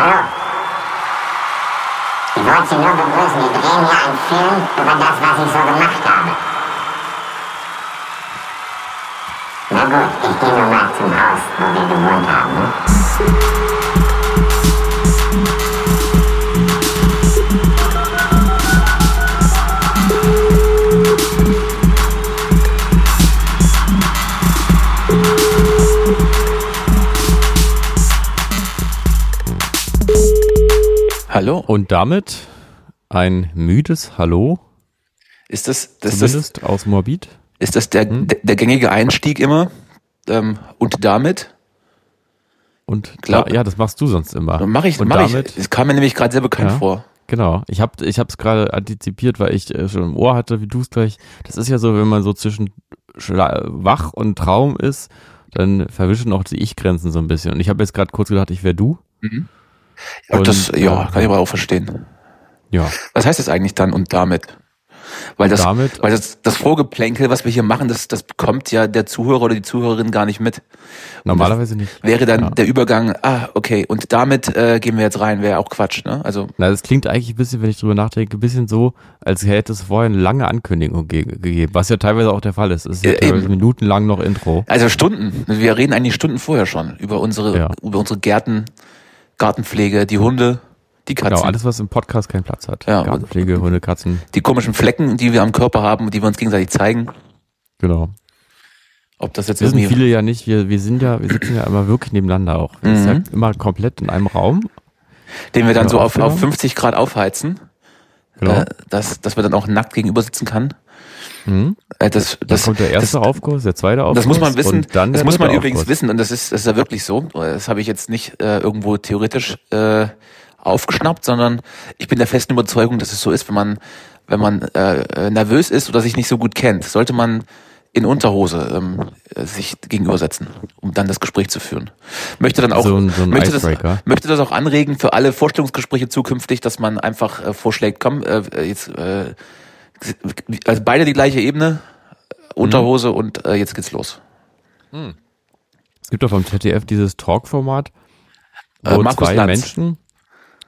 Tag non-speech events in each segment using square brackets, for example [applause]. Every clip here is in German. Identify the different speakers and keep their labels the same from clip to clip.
Speaker 1: Hallo. Ich wollte Sie nur begrüßen. Wir drehen hier einen Film über das, was ich so gemacht habe. Na gut, ich gehe nur mal zum Haus, wo wir gewohnt haben. Ne?
Speaker 2: Hallo.
Speaker 3: Und damit ein müdes Hallo.
Speaker 2: Ist das, das,
Speaker 3: Zumindest
Speaker 2: das,
Speaker 3: aus Morbid.
Speaker 2: ist das der,
Speaker 3: Hm?
Speaker 2: der, der gängige Einstieg immer? Ähm, und damit?
Speaker 3: Und
Speaker 2: Glaub-
Speaker 3: ja, das machst du sonst immer.
Speaker 2: Mach ich,
Speaker 3: Und
Speaker 2: mach ich.
Speaker 3: damit,
Speaker 2: Es kam mir nämlich gerade sehr bekannt
Speaker 3: Ja.
Speaker 2: vor.
Speaker 3: Genau. Ich habe ich hab's gerade antizipiert, weil ich äh, schon im Ohr hatte, wie du es gleich. Das ist ja so, wenn man so zwischen Schla wach und Traum ist, dann verwischen auch die Ich-Grenzen so ein bisschen. Und ich habe jetzt gerade kurz gedacht, ich wäre du.
Speaker 2: Ja,
Speaker 3: Und,
Speaker 2: das, ja,
Speaker 3: äh,
Speaker 2: kann ich aber auch verstehen.
Speaker 3: Ja.
Speaker 2: Was heißt das eigentlich dann und damit? Weil das,
Speaker 3: damit-
Speaker 2: weil das, das Vorgeplänkel, was wir hier machen, das, das bekommt ja der Zuhörer oder die Zuhörerin gar nicht mit.
Speaker 3: Normalerweise nicht.
Speaker 2: Wäre dann
Speaker 3: Ja.
Speaker 2: der Übergang, ah, okay, und damit äh, gehen wir jetzt rein, wäre auch Quatsch, ne? Also,
Speaker 3: Na, das klingt eigentlich ein bisschen, wenn ich drüber nachdenke, ein bisschen so, als hätte es vorher eine lange Ankündigung ge gegeben, was ja teilweise auch der Fall ist. Es ist ja
Speaker 2: Ja,
Speaker 3: teilweise
Speaker 2: eben.
Speaker 3: minutenlang noch Intro.
Speaker 2: also Stunden. Wir reden eigentlich Stunden vorher schon über unsere,
Speaker 3: Ja.
Speaker 2: über unsere Gärten, Gartenpflege, die Hunde, die Katzen.
Speaker 3: Genau, alles, was im Podcast keinen Platz hat.
Speaker 2: Ja.
Speaker 3: Gartenpflege, Hunde, Katzen,
Speaker 2: die komischen Flecken, die wir am Körper haben, die wir uns gegenseitig zeigen.
Speaker 3: genau.
Speaker 2: Ob das jetzt
Speaker 3: Wissen viele ja nicht, wir, wir sind ja, wir sitzen ja immer wirklich nebeneinander auch. Wir
Speaker 2: Mhm.
Speaker 3: sind ja immer komplett in einem Raum.
Speaker 2: den wir dann so auf,
Speaker 3: aufgenommen.
Speaker 2: auf 50 Grad aufheizen,
Speaker 3: Genau.
Speaker 2: äh, dass, dass wir dann auch nackt gegenüber sitzen kann.
Speaker 3: Mhm.
Speaker 2: Das,
Speaker 3: Dann
Speaker 2: das,
Speaker 3: kommt der erste
Speaker 2: das,
Speaker 3: Aufguss, der zweite Aufguss.
Speaker 2: das muss man wissen.
Speaker 3: Dann
Speaker 2: das muss man übrigens
Speaker 3: Aufguss.
Speaker 2: wissen und das ist, das ist ja wirklich so. Das habe ich jetzt nicht äh, irgendwo theoretisch äh, aufgeschnappt, sondern ich bin der festen Überzeugung, dass es so ist, wenn man wenn man äh, äh, nervös ist oder sich nicht so gut kennt, sollte man in Unterhose ähm, äh, sich gegenübersetzen, um dann das Gespräch zu führen. Möchte dann auch
Speaker 3: So ein- so ein
Speaker 2: möchte, das, möchte das auch anregen für alle Vorstellungsgespräche zukünftig, dass man einfach äh, vorschlägt, komm, äh, jetzt äh, also beide die gleiche Ebene, Unterhose und äh, jetzt geht's los.
Speaker 3: Es gibt doch vom ZDF dieses Talk-Format,
Speaker 2: Äh,
Speaker 3: wo
Speaker 2: Markus
Speaker 3: zwei
Speaker 2: Lanz.
Speaker 3: Menschen,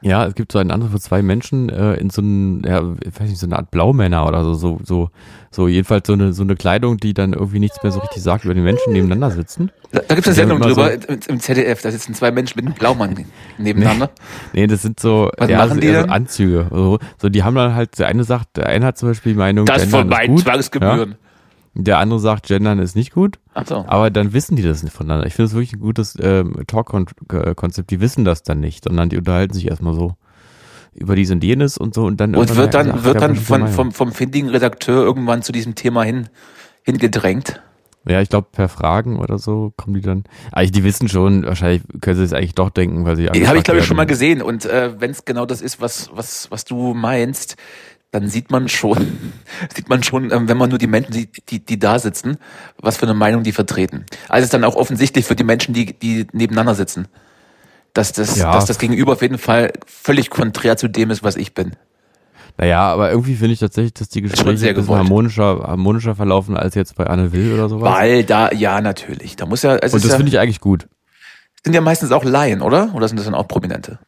Speaker 3: ja, es gibt so ein anderes, wo zwei Menschen äh, in so ein, ja, ich weiß nicht, so eine Art Blaumänner oder so, so, so, so jedenfalls so eine, so eine Kleidung, die dann irgendwie nichts mehr so richtig sagt, über die Menschen nebeneinander sitzen.
Speaker 2: Da, da gibt's eine
Speaker 3: Die haben
Speaker 2: Sendung drüber
Speaker 3: so-
Speaker 2: im, ZDF, da sitzen zwei Menschen mit einem Blaumann nebeneinander.
Speaker 3: Nee, das sind so,
Speaker 2: Was
Speaker 3: ja,
Speaker 2: machen die
Speaker 3: so
Speaker 2: denn?
Speaker 3: Anzüge. So, so, die haben dann halt, der eine sagt, der eine hat zum Beispiel die Meinung,
Speaker 2: Das von meinen Zwangsgebühren.
Speaker 3: Der andere sagt, Gendern ist nicht gut.
Speaker 2: Ach so.
Speaker 3: Aber dann wissen die das nicht voneinander. Ich finde es wirklich ein gutes ähm, Talk-Konzept. Die wissen das dann nicht, sondern die unterhalten sich erstmal so über dies und jenes und so und dann
Speaker 2: Und wird dann,
Speaker 3: ach,
Speaker 2: wird dann von, vom, vom findigen Redakteur irgendwann zu diesem Thema hin, hingedrängt.
Speaker 3: ja, ich glaube per Fragen oder so kommen die dann. Eigentlich die wissen schon, wahrscheinlich können sie es eigentlich doch denken, weil sie
Speaker 2: Habe ich, glaube ich, schon mal gesehen. Und äh, wenn es genau das ist, was, was, was du meinst, dann sieht man schon, [laughs] sieht man schon, ähm, wenn man nur die Menschen sieht, die, die da sitzen, was für eine Meinung die vertreten. Also ist dann auch offensichtlich für die Menschen, die, die nebeneinander sitzen, dass das,
Speaker 3: Ja.
Speaker 2: dass das Gegenüber auf jeden Fall völlig konträr zu dem ist, was ich bin.
Speaker 3: Naja, aber irgendwie finde ich tatsächlich, dass die Gespräche ein bisschen harmonischer, harmonischer verlaufen als jetzt bei Anne Will oder sowas.
Speaker 2: Weil da, ja, natürlich. Da muss ja, es
Speaker 3: und das
Speaker 2: ja,
Speaker 3: finde ich eigentlich gut.
Speaker 2: sind ja meistens auch Laien, oder? Oder sind das dann auch Prominente?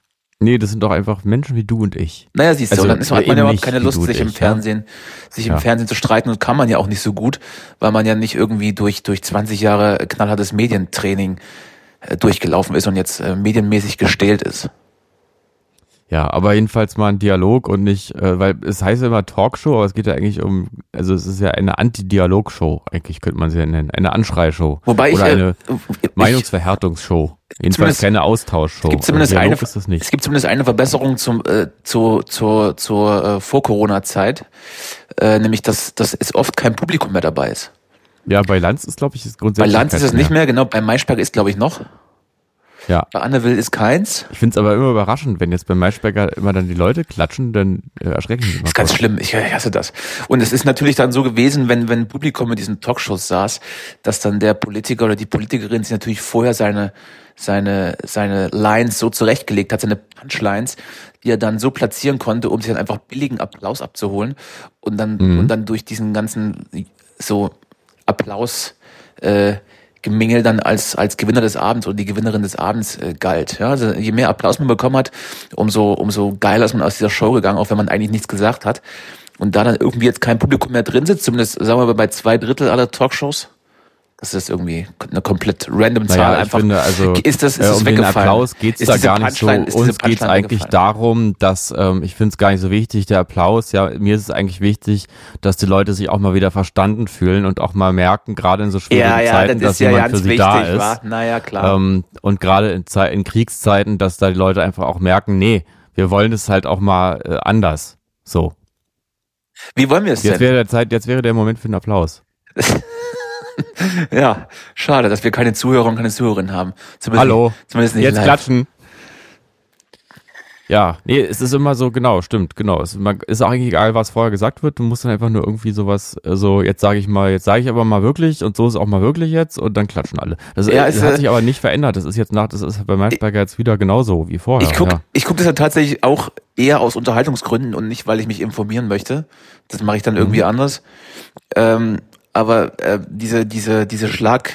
Speaker 3: Nee, das sind doch einfach Menschen wie du und ich.
Speaker 2: Naja, siehst du,
Speaker 3: Also,
Speaker 2: dann ist, hat man ja überhaupt keine Lust, sich im
Speaker 3: ich, ja.
Speaker 2: Fernsehen, sich im
Speaker 3: Ja.
Speaker 2: Fernsehen zu streiten und kann man ja auch nicht so gut, weil man ja nicht irgendwie durch, durch 20 Jahre knallhartes Medientraining äh, durchgelaufen ist und jetzt äh, medienmäßig gestählt ist.
Speaker 3: Ja, aber jedenfalls mal ein Dialog und nicht, äh, weil es heißt ja immer Talkshow, aber es geht ja eigentlich um, also es ist ja eine Anti-Dialog-Show, eigentlich könnte man sie ja nennen, eine Anschreishow.
Speaker 2: Wobei ich,
Speaker 3: Oder
Speaker 2: äh,
Speaker 3: eine
Speaker 2: ich-
Speaker 3: Jedenfalls
Speaker 2: Zumindest-
Speaker 3: keine Austauschshow.
Speaker 2: es gibt zumindest
Speaker 3: Dialog
Speaker 2: eine,
Speaker 3: ist das nicht.
Speaker 2: es gibt zumindest eine Verbesserung zum, äh, zu, zur, zur äh, Vor-Corona-Zeit, äh, nämlich dass, dass es oft kein Publikum mehr dabei ist.
Speaker 3: Ja, bei Lanz ist, glaube ich, ist
Speaker 2: Bei
Speaker 3: grundsätzlich
Speaker 2: Lanz ist es nicht mehr, genau, bei Maischberger ist glaube ich noch,
Speaker 3: Ja,
Speaker 2: bei Anne Will ist keins.
Speaker 3: ich finde es aber immer überraschend, wenn jetzt bei Maischberger immer dann die Leute klatschen, dann äh, erschrecken.
Speaker 2: Das ist ganz
Speaker 3: kurz.
Speaker 2: schlimm, ich hasse das. Und es ist natürlich dann so gewesen, wenn, wenn Publikum in diesen Talkshows saß, dass dann der Politiker oder die Politikerin sich natürlich vorher seine, seine, seine Lines so zurechtgelegt hat, seine Punchlines, die er dann so platzieren konnte, um sich dann einfach billigen Applaus abzuholen und dann,
Speaker 3: Mhm.
Speaker 2: und dann durch diesen ganzen so Applaus, äh, Gemingel dann als, als Gewinner des Abends oder die Gewinnerin des Abends äh, galt. Ja, also je mehr Applaus man bekommen hat, umso, umso geiler ist man aus dieser Show gegangen, auch wenn man eigentlich nichts gesagt hat. Und da dann irgendwie jetzt kein Publikum mehr drin sitzt, zumindest sagen wir mal bei zwei Drittel aller Talkshows, das ist irgendwie eine komplett random Zahl.
Speaker 3: Naja, ich
Speaker 2: einfach.
Speaker 3: finde, also,
Speaker 2: ist das, ist
Speaker 3: äh, um den
Speaker 2: weggefallen?
Speaker 3: Applaus geht's
Speaker 2: Ist
Speaker 3: da gar nicht so.
Speaker 2: Punchline-
Speaker 3: Uns geht's
Speaker 2: Punchline
Speaker 3: eigentlich
Speaker 2: weggefallen?
Speaker 3: darum, dass ähm, ich finde es gar nicht so wichtig, der Applaus. Ja, mir ist es eigentlich wichtig, dass die Leute sich auch mal wieder verstanden fühlen und auch mal merken, gerade in so schwierigen
Speaker 2: Ja, ja,
Speaker 3: Zeiten,
Speaker 2: das
Speaker 3: dass
Speaker 2: ist ja
Speaker 3: jemand
Speaker 2: ganz
Speaker 3: für sie
Speaker 2: wichtig,
Speaker 3: da ist.
Speaker 2: wa? Naja, klar.
Speaker 3: Ähm, und gerade in, in Kriegszeiten, dass da die Leute einfach auch merken, nee, wir wollen es halt auch mal äh, anders. So.
Speaker 2: Wie wollen wir es
Speaker 3: Jetzt
Speaker 2: denn?
Speaker 3: wäre der Zeit, jetzt wäre der Moment für einen Applaus. [laughs] [laughs]
Speaker 2: Ja, schade, dass wir keine Zuhörer und keine Zuhörerinnen haben. Zumindest
Speaker 3: Hallo.
Speaker 2: Nicht, zumindest nicht
Speaker 3: Jetzt
Speaker 2: live.
Speaker 3: klatschen. Ja, nee, es ist immer so, genau, stimmt, genau. Es ist, ist auch eigentlich egal, was vorher gesagt wird. Du musst dann einfach nur irgendwie sowas, äh, so, jetzt sage ich mal, jetzt sage ich aber mal wirklich und so ist es auch mal wirklich jetzt und dann klatschen alle. Das,
Speaker 2: Ja,
Speaker 3: äh,
Speaker 2: es,
Speaker 3: das hat
Speaker 2: äh,
Speaker 3: sich aber nicht verändert. Das ist jetzt nach, das ist bei Maischberger jetzt wieder genauso wie vorher.
Speaker 2: Ich guck,
Speaker 3: ja.
Speaker 2: ich guck das ja tatsächlich auch eher aus Unterhaltungsgründen und nicht, weil ich mich informieren möchte. Das mache ich dann irgendwie
Speaker 3: Mhm.
Speaker 2: anders. Ähm, aber äh, diese, diese, diese Schlag,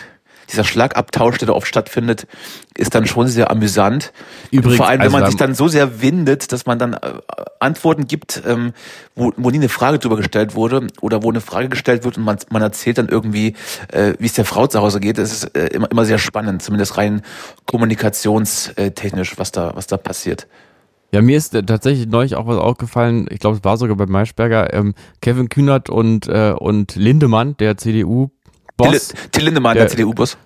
Speaker 2: dieser Schlagabtausch, der da oft stattfindet, ist dann schon sehr amüsant.
Speaker 3: Übrigens,
Speaker 2: Vor allem, wenn
Speaker 3: also
Speaker 2: man sich dann so sehr windet, dass man dann äh, Antworten gibt, ähm, wo, wo nie eine Frage drüber gestellt wurde oder wo eine Frage gestellt wird und man, man erzählt dann irgendwie, äh, wie es der Frau zu Hause geht. Das ist äh, immer, immer sehr spannend, zumindest rein kommunikationstechnisch, was da, was da passiert.
Speaker 3: Ja, mir ist äh, tatsächlich neulich auch was aufgefallen. Ich glaube, es war sogar bei Maischberger. Ähm, Kevin Kühnert und, äh, und Lindemann, der CDU-Boss.
Speaker 2: Till, Till Lindemann, der,
Speaker 3: Der-
Speaker 2: CDU-Boss.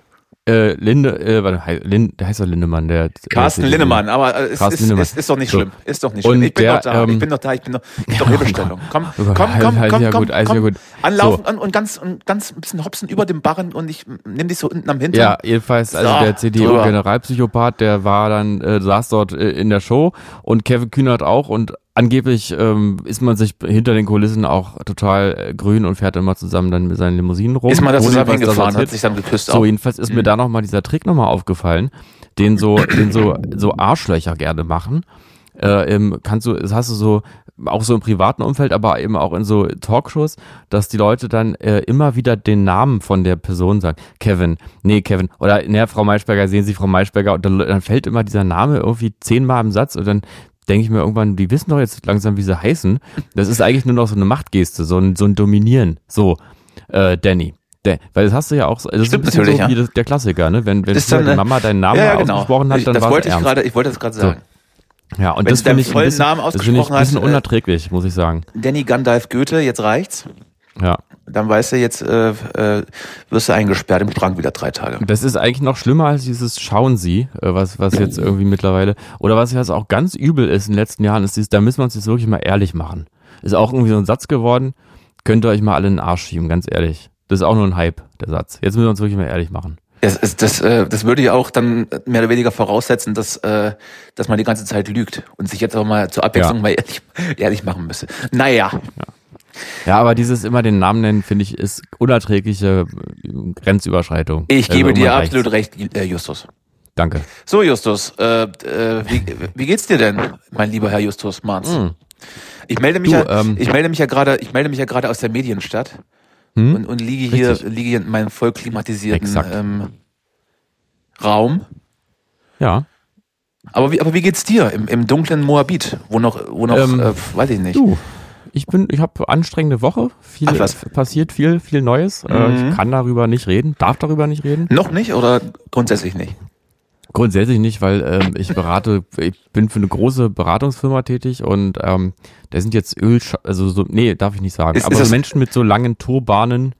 Speaker 3: Äh, Linde, äh, warte, Lin, der heißt doch Lindemann, der.
Speaker 2: Carsten
Speaker 3: CDU.
Speaker 2: Lindemann, aber äh, es ist,
Speaker 3: Lindemann.
Speaker 2: ist, ist doch nicht
Speaker 3: So.
Speaker 2: schlimm. Ist doch nicht schlimm. Ich bin
Speaker 3: der,
Speaker 2: doch da. ich
Speaker 3: ähm,
Speaker 2: bin doch da. Ich bin doch, ich bin doch Hilfestellung. Komm,
Speaker 3: Oh
Speaker 2: komm, komm, komm, komm,
Speaker 3: alles wieder
Speaker 2: komm.
Speaker 3: gut.
Speaker 2: Anlaufen und, und ganz und ganz ein bisschen hopsen über dem Barren und ich nimm dich so unten am Hintern.
Speaker 3: Ja, jedenfalls, also
Speaker 2: So,
Speaker 3: der. CDU-Generalpsychopath, der war dann, äh, saß dort äh, in der Show und Kevin Kühnert auch und angeblich ähm, ist man sich hinter den Kulissen auch total äh, grün und fährt immer zusammen dann mit seinen Limousinen rum.
Speaker 2: Ist man da zusammen hingefahren, hat sich dann geküsst
Speaker 3: So,
Speaker 2: auch.
Speaker 3: jedenfalls ist mir
Speaker 2: Mhm.
Speaker 3: da nochmal dieser Trick nochmal aufgefallen, den so, [clears throat] den so, so Arschlöcher gerne machen. Äh, im, kannst du, das hast du so, auch so im privaten Umfeld, aber eben auch in so Talkshows, dass die Leute dann äh, immer wieder den Namen von der Person sagen. Kevin, nee, Kevin. Oder, ne, Frau Maischberger, sehen Sie Frau Maischberger. Und dann, dann fällt immer dieser Name irgendwie zehnmal im Satz und dann denke ich mir irgendwann, die wissen doch jetzt langsam, wie sie heißen. Das ist eigentlich nur noch so eine Machtgeste, so ein, so ein Dominieren. So, äh, Danny. Der, weil das hast du ja auch, so- das ist ein
Speaker 2: Stimmt
Speaker 3: bisschen
Speaker 2: natürlich,
Speaker 3: so
Speaker 2: ja.
Speaker 3: wie das, der Klassiker, ne? Wenn, wenn
Speaker 2: Ist dann,
Speaker 3: die
Speaker 2: äh,
Speaker 3: Mama deinen Namen
Speaker 2: ja, ja, genau.
Speaker 3: ausgesprochen hat, dann
Speaker 2: das
Speaker 3: war es
Speaker 2: wollte ich
Speaker 3: ernst.
Speaker 2: gerade, ich wollte das gerade
Speaker 3: So.
Speaker 2: sagen.
Speaker 3: Ja, und
Speaker 2: Wenn
Speaker 3: das finde ich, ein bisschen-
Speaker 2: Namen
Speaker 3: das finde ich ein
Speaker 2: ausgesprochen
Speaker 3: bisschen
Speaker 2: äh,
Speaker 3: unerträglich, muss ich sagen.
Speaker 2: Danny Gandalf Goethe, jetzt reicht's.
Speaker 3: Ja.
Speaker 2: Dann weißt du, jetzt äh, äh, wirst du eingesperrt im Schrank wieder drei Tage.
Speaker 3: Das ist eigentlich noch schlimmer als dieses Schauen Sie, äh, was, was jetzt irgendwie mittlerweile, oder was jetzt auch ganz übel ist in den letzten Jahren, ist dieses, da müssen wir uns jetzt wirklich mal ehrlich machen. Ist auch irgendwie so ein Satz geworden, könnt ihr euch mal alle in den Arsch schieben, ganz ehrlich. Das ist auch nur ein Hype, der Satz. Jetzt müssen wir uns wirklich mal ehrlich machen.
Speaker 2: Das, ist, das, äh, das würde ja auch dann mehr oder weniger voraussetzen, dass, äh, dass man die ganze Zeit lügt und sich jetzt auch mal zur Abwechslung
Speaker 3: Ja.
Speaker 2: mal ehrlich, ehrlich machen müsste. Naja,
Speaker 3: Ja, aber dieses immer den Namen nennen, finde ich, ist unerträgliche äh, Grenzüberschreitung.
Speaker 2: ich
Speaker 3: Also
Speaker 2: gebe dir
Speaker 3: irgendwann
Speaker 2: absolut recht, äh, Justus.
Speaker 3: Danke.
Speaker 2: So, Justus, äh, äh, wie, wie geht's dir denn, mein lieber Herr Justus Marz?
Speaker 3: Hm.
Speaker 2: Ich melde mich
Speaker 3: Du,
Speaker 2: ja,
Speaker 3: ähm,
Speaker 2: ich melde mich ja gerade, ich melde mich ja gerade aus der Medienstadt
Speaker 3: Hm?
Speaker 2: und, und liege hier,
Speaker 3: Richtig.
Speaker 2: liege hier in meinem voll klimatisierten
Speaker 3: Exakt.
Speaker 2: ähm, Raum.
Speaker 3: Ja.
Speaker 2: Aber wie, aber wie geht's dir im, im dunklen Moabit, wo noch, wo noch,
Speaker 3: Ähm,
Speaker 2: äh, weiß ich nicht.
Speaker 3: Du, ich bin, ich habe anstrengende Woche. Viel
Speaker 2: Ach, was?
Speaker 3: passiert, viel, viel Neues. Äh,
Speaker 2: Mhm.
Speaker 3: ich kann darüber nicht reden, darf darüber nicht reden.
Speaker 2: Noch nicht oder grundsätzlich nicht?
Speaker 3: Grundsätzlich nicht, weil ähm, ich berate, ich bin für eine große Beratungsfirma tätig und ähm, da sind jetzt Öl, also so, nee, darf ich nicht sagen.
Speaker 2: Ist-
Speaker 3: aber
Speaker 2: ist das-
Speaker 3: Menschen mit so langen Turbanen.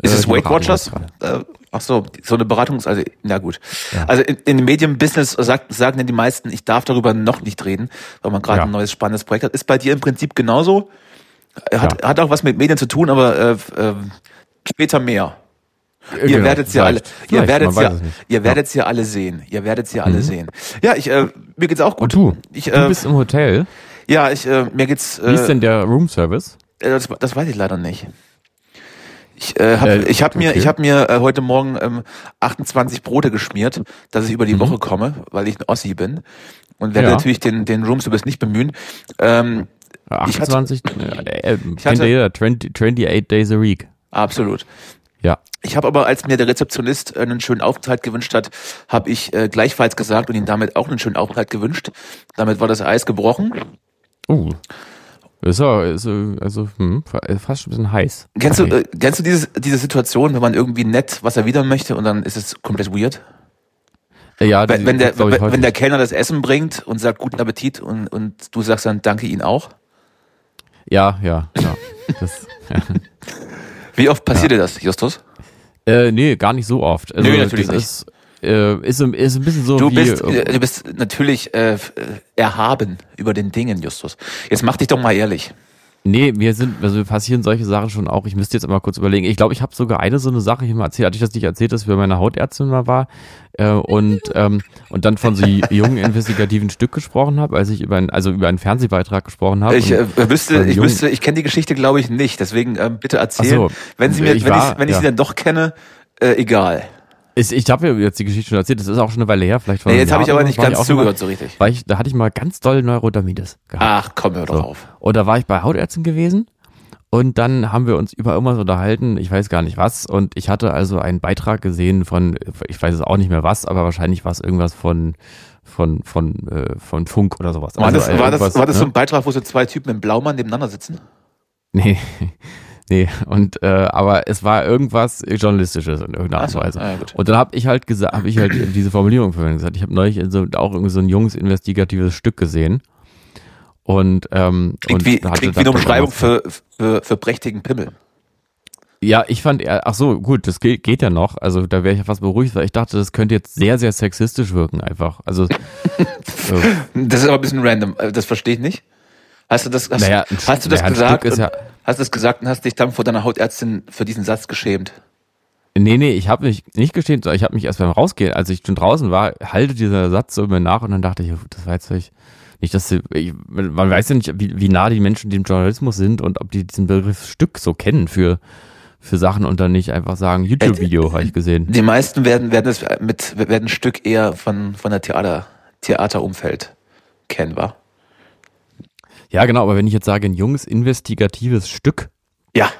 Speaker 2: Ist
Speaker 3: äh,
Speaker 2: es Weight Watchers? Äh, ach so, so eine Beratungs-, also, na gut.
Speaker 3: Ja.
Speaker 2: Also in, in dem Medienbusiness sagt, sagen ja die meisten, ich darf darüber noch nicht reden, weil man gerade
Speaker 3: Ja.
Speaker 2: ein neues spannendes Projekt hat. Ist bei dir im Prinzip genauso? Äh, Hat,
Speaker 3: Ja.
Speaker 2: hat auch was mit Medien zu tun, aber äh, äh, später mehr.
Speaker 3: Äh,
Speaker 2: Ihr
Speaker 3: genau,
Speaker 2: werdet's ja alle, ihr werdet's
Speaker 3: man
Speaker 2: ja, ihr werdet's ja alle sehen. Ihr werdet's ja alle
Speaker 3: Mhm.
Speaker 2: sehen. Ja, ich, äh, mir geht's auch gut.
Speaker 3: Und du,
Speaker 2: Ich,
Speaker 3: du
Speaker 2: äh,
Speaker 3: bist im Hotel.
Speaker 2: ja, ich, äh, mir geht's.
Speaker 3: Wie ist
Speaker 2: Äh,
Speaker 3: denn der Roomservice?
Speaker 2: äh, das, das weiß ich leider nicht. Ich äh, habe
Speaker 3: Äh,
Speaker 2: ich hab mir
Speaker 3: okay.
Speaker 2: ich hab mir äh, heute Morgen ähm, 28 Brote geschmiert, dass ich über die
Speaker 3: Mhm.
Speaker 2: Woche komme, weil ich ein Ossi bin und werde
Speaker 3: Ja.
Speaker 2: natürlich den den Roomservice nicht bemühen. Ähm, Ich hatte-
Speaker 3: 28, [clears throat] äh, äh,
Speaker 2: hatte-
Speaker 3: kennt ja jeder, 20, 28 days a week.
Speaker 2: absolut.
Speaker 3: Ja.
Speaker 2: Ich habe aber, als mir der Rezeptionist einen schönen Aufenthalt gewünscht hat, habe ich äh, gleichfalls gesagt und ihm damit auch einen schönen Aufenthalt gewünscht. Damit war das Eis gebrochen.
Speaker 3: Uh. Ist ja, ist, äh, also hm, fast schon ein bisschen heiß.
Speaker 2: Kennst du, äh, kennst du dieses, diese Situation, wenn man irgendwie nett was erwidern möchte und dann ist es komplett weird?
Speaker 3: Äh, ja,
Speaker 2: Wenn, wenn, der, wenn, wenn der. Kellner das Essen bringt und sagt guten Appetit und, und du sagst dann danke ihn auch.
Speaker 3: Ja, ja, ja. Das, [laughs]
Speaker 2: Wie oft passiert dir das, Justus?
Speaker 3: äh, nee, gar nicht so oft. Also,
Speaker 2: Nö, natürlich
Speaker 3: das
Speaker 2: nicht.
Speaker 3: Ist, äh, ist, ein- ist ein bisschen so
Speaker 2: Du
Speaker 3: wie,
Speaker 2: bist,
Speaker 3: äh,
Speaker 2: du bist natürlich äh, erhaben über den Dingen, Justus. Jetzt mach dich doch mal ehrlich.
Speaker 3: Nee, mir sind, also mir passieren solche Sachen schon auch. Ich müsste jetzt mal kurz überlegen. Ich glaube, ich habe sogar eine so eine Sache hier mal erzählt, hatte ich das nicht erzählt, dass ich bei meiner Hautärztin mal war äh, und ähm, und dann von so jungen investigativen Stück gesprochen habe, als ich über ein, also über einen Fernsehbeitrag gesprochen habe.
Speaker 2: Ich äh, wüsste, ich wüsste, ich kenne die Geschichte, glaube ich, nicht. Deswegen ähm, bitte erzählen.
Speaker 3: So.
Speaker 2: Wenn sie mir,
Speaker 3: Ich
Speaker 2: wenn,
Speaker 3: war-
Speaker 2: ich, wenn ich
Speaker 3: ja.
Speaker 2: sie dann doch kenne, äh, egal.
Speaker 3: Ich, ich habe ja jetzt die Geschichte schon erzählt, das ist auch schon eine Weile her, vielleicht
Speaker 2: Nee, jetzt habe ich aber nicht
Speaker 3: so, war
Speaker 2: ganz zugehört so richtig.
Speaker 3: Weil ich, da hatte ich mal ganz doll Neurodermitis gehabt.
Speaker 2: Ach, komm, hör doch
Speaker 3: So.
Speaker 2: auf.
Speaker 3: Und da war ich bei Hautärztin gewesen und dann haben wir uns über irgendwas unterhalten, ich weiß gar nicht was. Und ich hatte also einen Beitrag gesehen von, ich weiß es auch nicht mehr was, aber wahrscheinlich war es irgendwas von, von, von, äh, von Funk oder sowas.
Speaker 2: War,
Speaker 3: also,
Speaker 2: das,
Speaker 3: äh,
Speaker 2: war, das, war das so
Speaker 3: ne?
Speaker 2: ein Beitrag, wo so zwei Typen im Blaumann nebeneinander sitzen?
Speaker 3: Nee. Nee, und äh, aber es war irgendwas journalistisches in irgendeiner Art und Weise.
Speaker 2: ja.
Speaker 3: Und dann habe ich halt gesagt, habe ich halt [clears throat] diese Formulierung verwendet. Gesagt, ich habe neulich so, auch irgendwie so ein junges investigatives Stück gesehen. Und ähm,
Speaker 2: Klingt
Speaker 3: und
Speaker 2: wie, klingt wie eine. Umschreibung für, für, für prächtigen Pimmel.
Speaker 3: Ja, ich fand eher, ach so, gut, das geht, geht ja noch. Also da wäre ich ja fast beruhigt, weil ich dachte, das könnte jetzt sehr, sehr sexistisch wirken einfach. Also [laughs] so,
Speaker 2: Das ist aber ein bisschen random. Äh, Das verstehe ich nicht. Hast du das, hast,
Speaker 3: Naja, ein
Speaker 2: hast du das
Speaker 3: naja, ein
Speaker 2: gesagt?
Speaker 3: Stück ist ja-
Speaker 2: hast du das gesagt und hast dich dann vor deiner Hautärztin für diesen Satz geschämt?
Speaker 3: nee, nee, ich habe mich nicht gestehen, sondern ich habe mich erst beim Rausgehen, als ich schon draußen war, halte dieser Satz so mir nach und dann dachte ich, das war jetzt vielleicht nicht, dass sie, ich, man weiß ja nicht, wie, wie nah die Menschen dem Journalismus sind und ob die diesen Begriff Stück so kennen für für Sachen und dann nicht einfach sagen, YouTube-Video habe ich gesehen.
Speaker 2: Die meisten werden, werden es mit, werden ein Stück eher von, von der Theater, Theaterumfeld kennen, wa?
Speaker 3: Ja, genau, aber wenn ich jetzt sage, ein junges, investigatives Stück,
Speaker 2: Ja.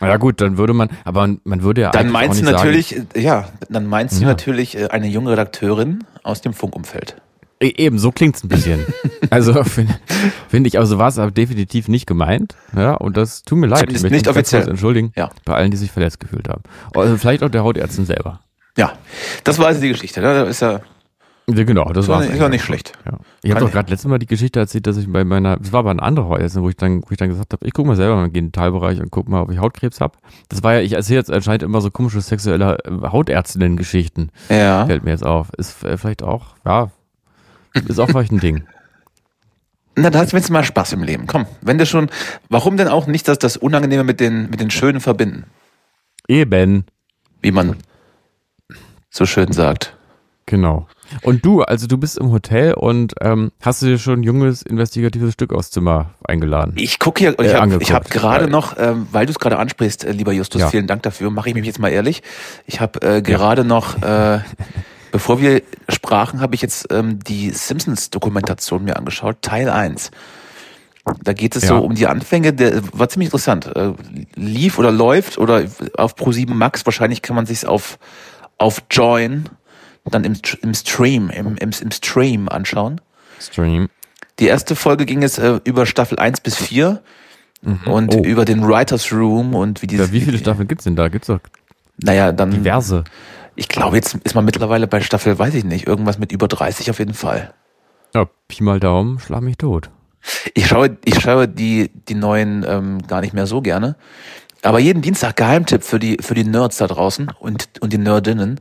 Speaker 3: ja gut, dann würde man, aber man, würde ja
Speaker 2: Dann meinst du natürlich, äh, ja, dann meinst du
Speaker 3: Ja.
Speaker 2: natürlich äh, eine junge Redakteurin aus dem Funkumfeld.
Speaker 3: Sagen, E- eben, so klingt's ein bisschen. [laughs] also finde find ich, aber so war es aber definitiv nicht gemeint. Ja, und das tut mir leid.
Speaker 2: Zumindest
Speaker 3: ich möchte
Speaker 2: nicht offiziell.
Speaker 3: entschuldigen
Speaker 2: Ja.
Speaker 3: bei allen, die sich verletzt gefühlt haben. Also vielleicht auch der Hautärztin selber.
Speaker 2: Ja, das war also die Geschichte. Ne? Das ist ja,
Speaker 3: Ja, genau, das
Speaker 2: ja
Speaker 3: war
Speaker 2: nicht, ist ja nicht schlecht.
Speaker 3: Ja. Ich habe doch gerade letztes Mal die Geschichte erzählt, dass ich bei meiner, das war aber eine andere Hautärztin, wo ich dann, wo ich dann gesagt habe, ich gucke mal selber mal in den Teilbereich und guck mal, ob ich Hautkrebs habe. Das war ja, ich erzähle jetzt anscheinend immer so komische sexuelle äh, Hautärztinnen-Geschichten.
Speaker 2: Ja.
Speaker 3: Fällt mir jetzt auf. Ist äh, vielleicht auch, ja, ist auch vielleicht ein Ding. [laughs]
Speaker 2: Na, da hast du jetzt mal Spaß im Leben. Komm, wenn du schon, warum denn auch nicht das, das Unangenehme mit den, mit den Schönen verbinden?
Speaker 3: Eben.
Speaker 2: Wie man so schön sagt.
Speaker 3: Genau. Und du, also du bist im Hotel und ähm, hast du dir schon ein junges, investigatives Stück aus Zimmer eingeladen?
Speaker 2: Ich gucke hier,
Speaker 3: Äh,
Speaker 2: ich habe
Speaker 3: angeguckt.
Speaker 2: hab gerade noch, ähm, weil du es gerade ansprichst, äh, lieber Justus,
Speaker 3: Ja.
Speaker 2: vielen Dank dafür, mache ich mich jetzt mal ehrlich. Ich habe äh, gerade noch, [laughs] äh, bevor wir sprachen, habe ich jetzt ähm, die Simpsons-Dokumentation mir angeschaut, Teil 1. Da geht es
Speaker 3: Ja.
Speaker 2: so um die Anfänge, der war ziemlich interessant. Äh, lief oder läuft oder auf Pro7 Max, wahrscheinlich kann man sich auf, auf Join dann im, im Stream, im, im, im Stream anschauen.
Speaker 3: Stream.
Speaker 2: Die erste Folge ging es äh, über Staffel 1 bis 4 und
Speaker 3: Oh.
Speaker 2: über den Writers Room und wie diese.
Speaker 3: Ja, wie viele Staffeln gibt's denn da? Gibt's doch
Speaker 2: Naja, dann.
Speaker 3: diverse.
Speaker 2: Ich glaube, jetzt ist man mittlerweile bei Staffel, weiß ich nicht, irgendwas mit über 30 auf jeden Fall.
Speaker 3: Ja, Pi mal Daumen, schlag mich tot.
Speaker 2: Ich schaue, ich schaue die, die neuen ähm, gar nicht mehr so gerne. Aber jeden Dienstag Geheimtipp für die, für die Nerds da draußen und, und die Nerdinnen.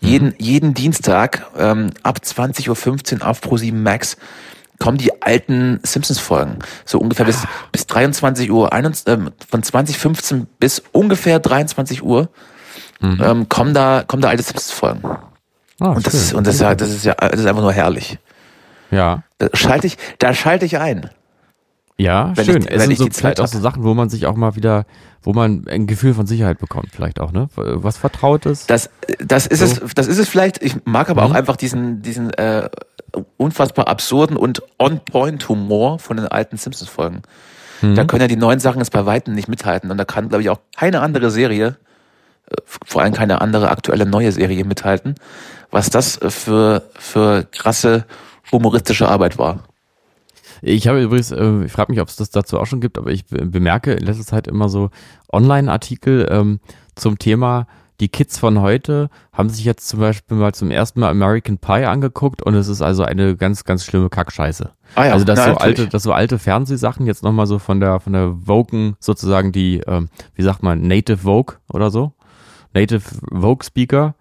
Speaker 2: Jeden, jeden Dienstag ähm, ab 20.15 Uhr auf Pro7 Max kommen die alten Simpsons-Folgen. So ungefähr bis, bis 23 Uhr, 21, ähm, von 2015 bis ungefähr 23 Uhr ähm, kommen da, kommen da alte Simpsons-Folgen.
Speaker 3: Ah,
Speaker 2: Und das
Speaker 3: schön.
Speaker 2: ist, und das ist ja, das ist ja, das ist einfach nur herrlich.
Speaker 3: ja.
Speaker 2: Da schalte ich, da schalte ich ein.
Speaker 3: Ja,
Speaker 2: Wenn
Speaker 3: schön.
Speaker 2: ich-
Speaker 3: es sind so
Speaker 2: die Zeit
Speaker 3: vielleicht auch so Sachen, wo man sich auch mal wieder, wo man ein Gefühl von Sicherheit bekommt, vielleicht auch, ne? Was Vertrautes.
Speaker 2: Das, das ist
Speaker 3: So.
Speaker 2: es, das ist es vielleicht. Ich mag aber
Speaker 3: Mhm.
Speaker 2: auch einfach diesen, diesen äh, unfassbar absurden und on-point-Humor von den alten Simpsons-Folgen.
Speaker 3: Mhm.
Speaker 2: Da können ja die neuen Sachen jetzt bei Weitem nicht mithalten. Und da kann, glaube ich, auch keine andere Serie vor allem keine andere aktuelle neue Serie mithalten, was das für, für krasse humoristische Arbeit war.
Speaker 3: Ich habe übrigens, äh, ich frage mich, ob es das dazu auch schon gibt, aber ich bemerke in letzter Zeit immer so Online-Artikel ähm, zum Thema, die Kids von heute haben sich jetzt zum Beispiel mal zum ersten Mal American Pie angeguckt und es ist also eine ganz, ganz schlimme Kackscheiße. Ah ja, also dass na, so alte, dass so alte Fernsehsachen jetzt nochmal so von der von der Vogue sozusagen die, ähm, wie sagt man, Native Vogue oder so, Native Vogue Speaker,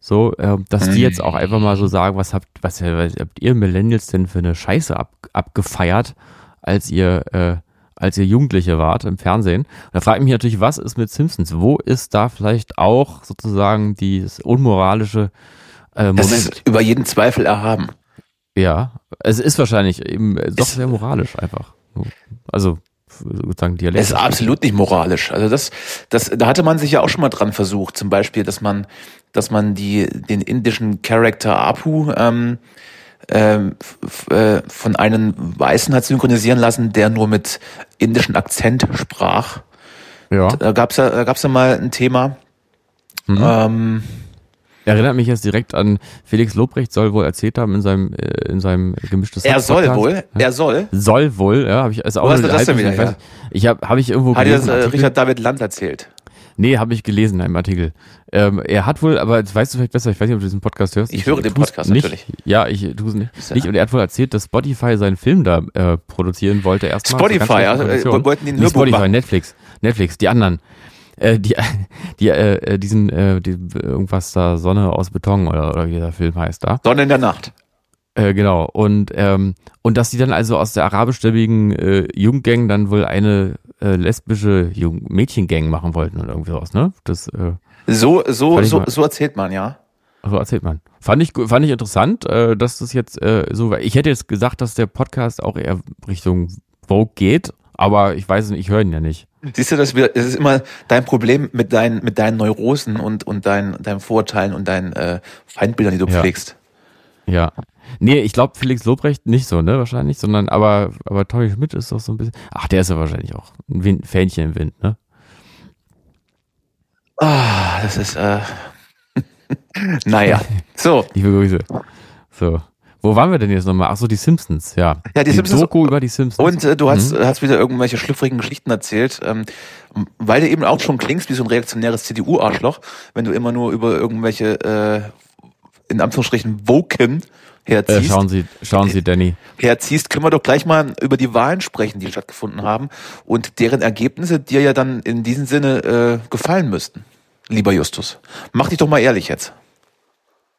Speaker 3: so, äh, dass die jetzt auch einfach mal so sagen, was habt, was, was habt ihr Millennials denn für eine Scheiße ab, abgefeiert, als ihr äh, als ihr Jugendliche wart im Fernsehen. da frage ich mich natürlich, was ist mit Simpsons? Wo ist da vielleicht auch sozusagen dieses unmoralische äh, Moment? Das ist
Speaker 2: über jeden Zweifel erhaben.
Speaker 3: Ja, es ist wahrscheinlich eben doch sehr moralisch einfach. Also sozusagen Dialekt.
Speaker 2: Es ist absolut nicht moralisch. Also das, das, da hatte man sich ja auch schon mal dran versucht. Zum Beispiel, dass man, dass man die, den indischen Charakter Apu ähm, ähm, äh, von einem Weißen hat synchronisieren lassen, der nur mit indischen Akzent sprach. Ja. Da gab's ja, da gab's ja mal ein Thema.
Speaker 3: Mhm. Ähm, Erinnert mich jetzt direkt an Felix Lobrecht soll wohl erzählt haben in seinem äh, in seinem gemischtes
Speaker 2: Er soll Podcast. wohl, er soll.
Speaker 3: Soll wohl, ja, habe ich also
Speaker 2: auch Wo hast du das denn wieder?
Speaker 3: Ich, weiß, ich habe habe ich irgendwo
Speaker 2: Hat gelesen, das äh, Richard David Land erzählt?
Speaker 3: Nee, habe ich gelesen in einem Artikel. Ähm, er hat wohl, aber das weißt du vielleicht besser, ich weiß nicht, ob du diesen Podcast hörst.
Speaker 2: Ich, ich höre den Podcast
Speaker 3: nicht,
Speaker 2: natürlich.
Speaker 3: Ja, ich tue es nicht. nicht. Und er hat wohl erzählt, dass Spotify seinen Film da äh, produzieren wollte erstmal.
Speaker 2: Spotify, ja, äh, wollten den
Speaker 3: Hörbuch Spotify, machen. Netflix, Netflix, die anderen. Äh, die, [laughs] die, äh, diesen, äh, die, irgendwas da, Sonne aus Beton oder, oder wie der Film heißt da.
Speaker 2: Sonne in der Nacht.
Speaker 3: Äh, genau. Und, ähm, und dass die dann also aus der arabischstämmigen äh, Jugendgang dann wohl eine äh, lesbische Jung Mädchengang machen wollten oder irgendwie sowas, ne? Das, äh,
Speaker 2: so, so, so, so erzählt man, ja.
Speaker 3: So erzählt man. Fand ich, fand ich interessant, äh, dass das jetzt äh, so war. Ich hätte jetzt gesagt, dass der Podcast auch eher Richtung Vogue geht, aber ich weiß nicht, ich höre ihn ja nicht.
Speaker 2: Siehst du, dass wir, es ist immer dein Problem mit deinen, mit deinen Neurosen und, und deinen, deinen Vorurteilen und deinen äh, Feindbildern, die du
Speaker 3: ja.
Speaker 2: pflegst.
Speaker 3: Ja. Nee, ich glaube Felix Lobrecht nicht so, ne, wahrscheinlich, sondern aber, aber Tommy Schmidt ist doch so ein bisschen, ach, der ist ja wahrscheinlich auch ein Wind, Fähnchen im Wind, ne?
Speaker 2: Ah, das ist, äh, [laughs] naja, [laughs] so.
Speaker 3: Liebe Grüße. So. Wo waren wir denn jetzt nochmal? Ach so, die Simpsons, ja.
Speaker 2: Ja, die, die Simpsons.
Speaker 3: Doku über die Simpsons.
Speaker 2: Und äh, du hast, mhm. hast wieder irgendwelche schlüpfrigen Geschichten erzählt, ähm, weil du eben auch schon klingst wie so ein reaktionäres CDU-Arschloch, wenn du immer nur über irgendwelche, äh, in Anführungsstrichen, Woken herziehst.
Speaker 3: Äh, schauen Sie, schauen Sie, Danny.
Speaker 2: Herziehst, können wir doch gleich mal über die Wahlen sprechen, die stattgefunden haben und deren Ergebnisse dir ja dann in diesem Sinne äh, gefallen müssten, lieber Justus. Mach dich doch mal ehrlich jetzt.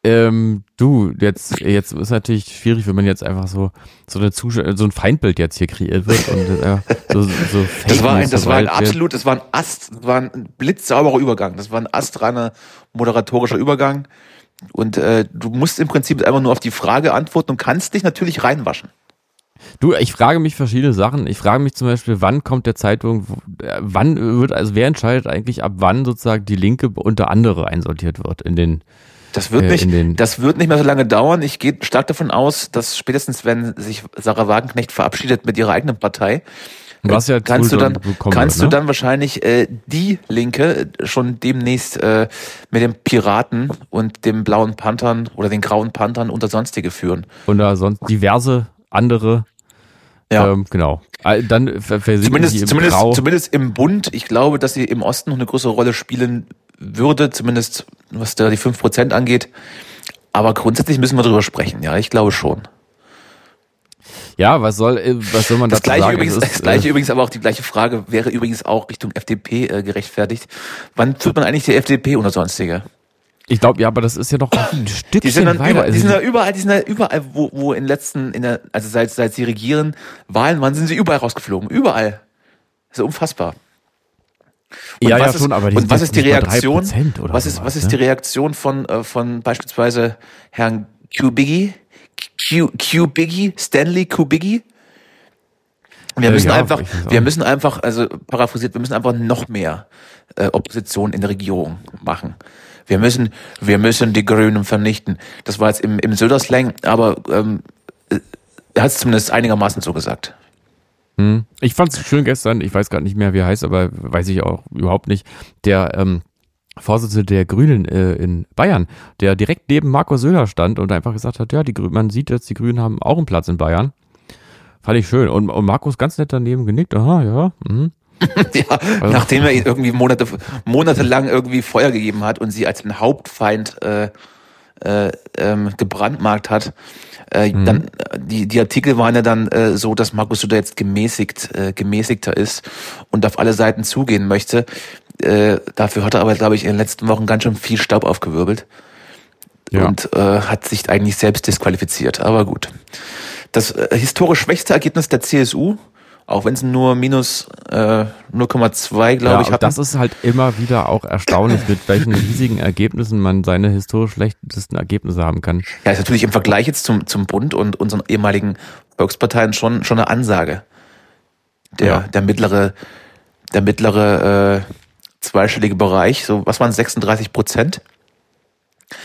Speaker 3: Ähm, du, jetzt, jetzt ist natürlich schwierig, wenn man jetzt einfach so, so eine Zuschauer, so ein Feindbild jetzt hier kreiert wird und einfach so, so
Speaker 2: Fake Das war ein, das war ein absolut, das war ein Ast, das war ein blitzsauberer Übergang. Das war ein astreiner moderatorischer Übergang. Und äh, du musst im Prinzip einfach nur auf die Frage antworten und kannst dich natürlich reinwaschen.
Speaker 3: Du, ich frage mich verschiedene Sachen. Ich frage mich zum Beispiel, wann kommt der Zeitpunkt, äh, wann wird, also wer entscheidet eigentlich, ab wann sozusagen die Linke unter andere einsortiert wird in den
Speaker 2: das wird, äh, nicht, das wird nicht mehr so lange dauern. Ich gehe stark davon aus, dass spätestens, wenn sich Sarah Wagenknecht verabschiedet mit ihrer eigenen Partei,
Speaker 3: was ja
Speaker 2: kannst du dann kannst wird, ne? du dann wahrscheinlich äh, die Linke schon demnächst äh, mit den Piraten und dem blauen Panthern oder den grauen Panthern unter sonstige führen.
Speaker 3: Unter sonst diverse andere ja. Ähm, genau. Dann
Speaker 2: zumindest, zumindest, Grau. zumindest im Bund. Ich glaube, dass sie im Osten noch eine größere Rolle spielen würde, zumindest was da die 5% angeht. Aber grundsätzlich müssen wir darüber sprechen, ja, ich glaube schon.
Speaker 3: Ja, was soll, äh, was soll man das
Speaker 2: gleiche
Speaker 3: sagen?
Speaker 2: Übrigens, ist, das gleiche äh, übrigens, aber auch die gleiche Frage wäre übrigens auch Richtung FDP äh, gerechtfertigt. Wann führt man eigentlich die FDP unter sonstige?
Speaker 3: Ich glaube, ja, aber das ist ja noch ein Stückchen
Speaker 2: die sind dann
Speaker 3: weiter.
Speaker 2: Über, die sind da überall, die sind da überall, wo, wo in letzten, in der, also seit, seit sie regieren, Wahlen, wann sind sie überall rausgeflogen? Überall. Das ist unfassbar.
Speaker 3: Und ja, ja, schon, aber
Speaker 2: die und was ist die Reaktion? was ist, was ist ne? die Reaktion von, äh, von beispielsweise Herrn Q Biggie? Q, Q Biggie? Stanley Q Biggie? Wir äh, müssen ja, einfach, wir müssen einfach, also paraphrasiert, wir müssen einfach noch mehr äh, Opposition in der Regierung machen. Wir müssen, wir müssen die Grünen vernichten. Das war jetzt im, im Söder-Slang, aber ähm, äh, er hat es zumindest einigermaßen so gesagt.
Speaker 3: Hm. Ich fand es schön gestern, ich weiß gar nicht mehr, wie er heißt, aber weiß ich auch überhaupt nicht. Der, ähm, Vorsitzende der Grünen äh, in Bayern, der direkt neben Markus Söder stand und einfach gesagt hat, ja, die Grünen, man sieht jetzt, die Grünen haben auch einen Platz in Bayern. Fand ich schön. Und, und Markus ganz nett daneben genickt, aha, ja, mhm. [laughs]
Speaker 2: ja,
Speaker 3: Also-
Speaker 2: nachdem er ihn [laughs] irgendwie Monate, monatelang irgendwie Feuer gegeben hat und sie als einen Hauptfeind äh, äh, ähm, gebrandmarkt hat. Äh,
Speaker 3: Mhm.
Speaker 2: dann, die, die Artikel waren ja dann äh, so, dass Markus Söder jetzt gemäßigt, äh, gemäßigter ist und auf alle Seiten zugehen möchte. Äh, dafür hat er aber, glaube ich, in den letzten Wochen ganz schön viel Staub aufgewirbelt
Speaker 3: Ja.
Speaker 2: und äh, hat sich eigentlich selbst disqualifiziert. Aber gut. Das äh, historisch schwächste Ergebnis der CSU, auch wenn es nur minus äh, 0,2, glaube
Speaker 3: ja,
Speaker 2: ich, hat.
Speaker 3: das ist halt immer wieder auch erstaunlich, mit welchen [coughs] riesigen Ergebnissen man seine historisch schlechtesten Ergebnisse haben kann.
Speaker 2: Ja, ist natürlich im Vergleich jetzt zum, zum Bund und unseren ehemaligen Volksparteien schon, schon eine Ansage. Der,
Speaker 3: Ja.
Speaker 2: der mittlere, der mittlere äh, zweistellige Bereich, so was waren 36 Prozent?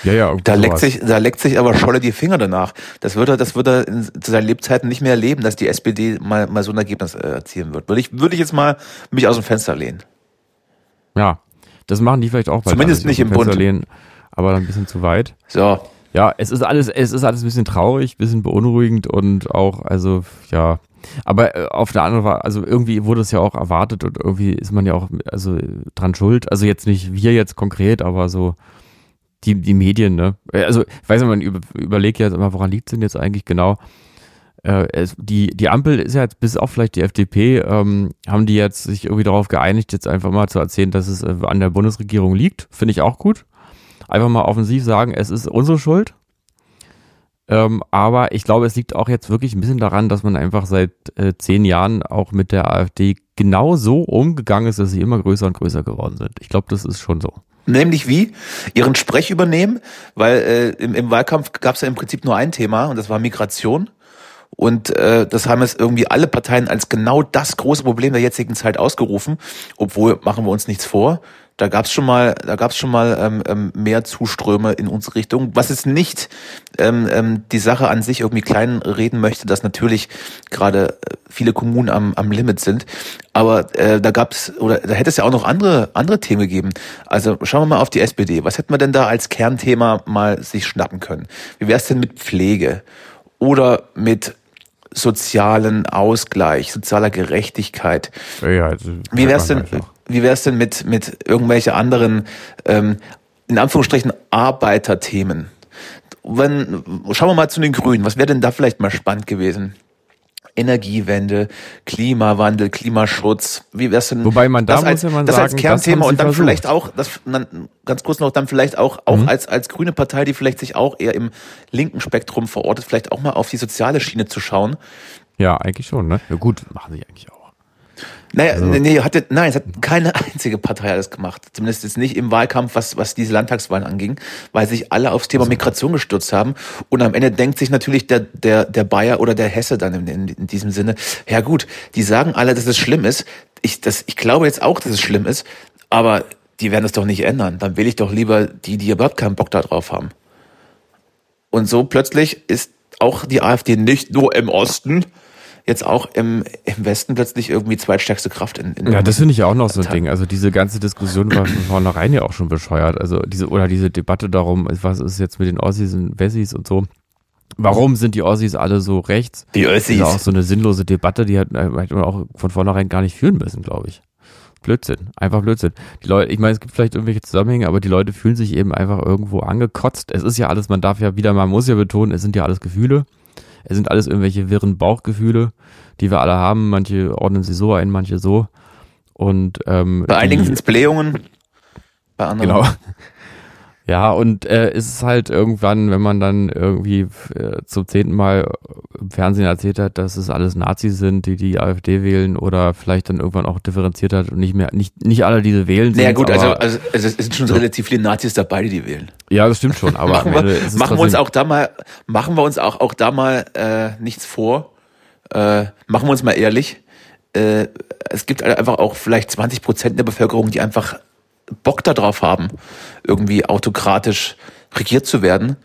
Speaker 3: Ja, ja,
Speaker 2: Da leckt sich, da leckt sich aber Scholle die Finger danach. Das wird er, das wird er in, zu seinen Lebzeiten nicht mehr erleben, dass die SPD mal, mal so ein Ergebnis äh, erzielen wird. Würde ich, würde ich jetzt mal mich aus dem Fenster lehnen.
Speaker 3: Ja, das machen die vielleicht auch bald
Speaker 2: Zumindest nicht im Bund.
Speaker 3: Lehnen, aber dann ein bisschen zu weit.
Speaker 2: So.
Speaker 3: Ja, es ist alles, es ist alles ein bisschen traurig, ein bisschen beunruhigend und auch, also, ja. Aber äh, auf der anderen Seite, also irgendwie wurde es ja auch erwartet und irgendwie ist man ja auch, also, dran schuld. Also jetzt nicht wir jetzt konkret, aber so die, die Medien, ne? Äh, Also, ich weiß nicht, man über, überlegt ja jetzt immer, woran liegt es denn jetzt eigentlich genau? Äh, es, die, die Ampel ist ja jetzt, bis auf vielleicht die FDP, ähm, haben die jetzt sich irgendwie darauf geeinigt, jetzt einfach mal zu erzählen, dass es äh, an der Bundesregierung liegt. Finde ich auch gut. Einfach mal offensiv sagen, es ist unsere Schuld. Ähm, aber ich glaube, es liegt auch jetzt wirklich ein bisschen daran, dass man einfach seit äh, zehn Jahren auch mit der AfD genau so umgegangen ist, dass sie immer größer und größer geworden sind. Ich glaube, das ist schon so.
Speaker 2: Nämlich wie? Ihren Sprech übernehmen, weil äh, im, im Wahlkampf gab es ja im Prinzip nur ein Thema und das war Migration. Und äh, das haben jetzt irgendwie alle Parteien als genau das große Problem der jetzigen Zeit ausgerufen, obwohl machen wir uns nichts vor. Da gab es schon mal, da gab es schon mal ähm, ähm, mehr Zuströme in unsere Richtung, was jetzt nicht ähm, ähm, die Sache an sich irgendwie klein reden möchte, dass natürlich gerade äh, viele Kommunen am, am Limit sind. Aber äh, da gab es oder da hätte es ja auch noch andere andere Themen gegeben. Also schauen wir mal auf die SPD. Was hätten wir denn da als Kernthema mal sich schnappen können? Wie wäre es denn mit Pflege oder mit sozialen Ausgleich, sozialer Gerechtigkeit?
Speaker 3: Ja, also,
Speaker 2: Wie wär's denn,
Speaker 3: einfach.
Speaker 2: Wie wär's denn mit, mit irgendwelche anderen, ähm, in Anführungsstrichen, Arbeiterthemen? Wenn, schauen wir mal zu den Grünen. Was wäre denn da vielleicht mal spannend gewesen? Energiewende, Klimawandel, Klimaschutz. Wie wär's denn?
Speaker 3: Wobei man da
Speaker 2: das
Speaker 3: muss
Speaker 2: als,
Speaker 3: ja mal
Speaker 2: das als
Speaker 3: sagen,
Speaker 2: Kernthema
Speaker 3: das
Speaker 2: und dann
Speaker 3: versucht.
Speaker 2: vielleicht auch, das dann, ganz kurz noch, dann vielleicht auch, auch als, als grüne Partei, die vielleicht sich auch eher im linken Spektrum verortet, vielleicht auch mal auf die soziale Schiene zu schauen.
Speaker 3: Ja, eigentlich schon, ne? Ja, gut, machen sie eigentlich auch.
Speaker 2: Naja,
Speaker 3: Also-
Speaker 2: nee, hatte, nein, es hat keine [laughs] einzige Partei alles gemacht. Zumindest jetzt nicht im Wahlkampf, was, was diese Landtagswahlen anging, weil sich alle aufs Thema Migration gestürzt haben. Und am Ende denkt sich natürlich der, der, der Bayer oder der Hesse dann in, in, in diesem Sinne, ja gut, die sagen alle, dass es schlimm ist. Ich, das, ich glaube jetzt auch, dass es schlimm ist, aber die werden es doch nicht ändern. Dann will ich doch lieber die, die überhaupt keinen Bock da drauf haben. Und so plötzlich ist auch die AfD nicht nur im Osten, jetzt auch im, im Westen plötzlich irgendwie zweitstärkste Kraft in, in
Speaker 3: Ja, das finde ich ja auch noch so ein. Ding. Also diese ganze Diskussion war von vornherein ja auch schon bescheuert. Also diese, oder diese Debatte darum, was ist jetzt mit den Ossis und Wessis und so. Warum sind die Ossis alle so rechts?
Speaker 2: Die
Speaker 3: Das ist auch so eine sinnlose Debatte, die hat, äh, hätte man auch von vornherein gar nicht führen müssen, glaube ich. Blödsinn, einfach Blödsinn. Die Leute, ich meine, es gibt vielleicht irgendwelche Zusammenhänge, aber die Leute fühlen sich eben einfach irgendwo angekotzt. Es ist ja alles, man darf ja wieder, man muss ja betonen, es sind ja alles Gefühle. Es sind alles irgendwelche wirren Bauchgefühle, die wir alle haben. Manche ordnen sie so ein, manche so. Und ähm,
Speaker 2: Bei einigen sind es Blähungen, bei anderen.
Speaker 3: Genau. Ja, und äh, ist es halt irgendwann, wenn man dann irgendwie äh, zum zehnten Mal im Fernsehen erzählt hat, dass es alles Nazis sind, die die AfD wählen oder vielleicht dann irgendwann auch differenziert hat und nicht mehr, nicht, nicht alle diese wählen sind.
Speaker 2: Naja gut, also, also, also es sind schon relativ viele Nazis dabei, die die wählen.
Speaker 3: Ja, das stimmt schon, aber
Speaker 2: machen wir, machen wir uns auch da mal, machen wir uns auch, auch da mal äh, nichts vor. Äh, machen wir uns mal ehrlich. Äh, es gibt einfach auch vielleicht 20 Prozent der Bevölkerung, die einfach Bock darauf haben, irgendwie autokratisch regiert zu werden.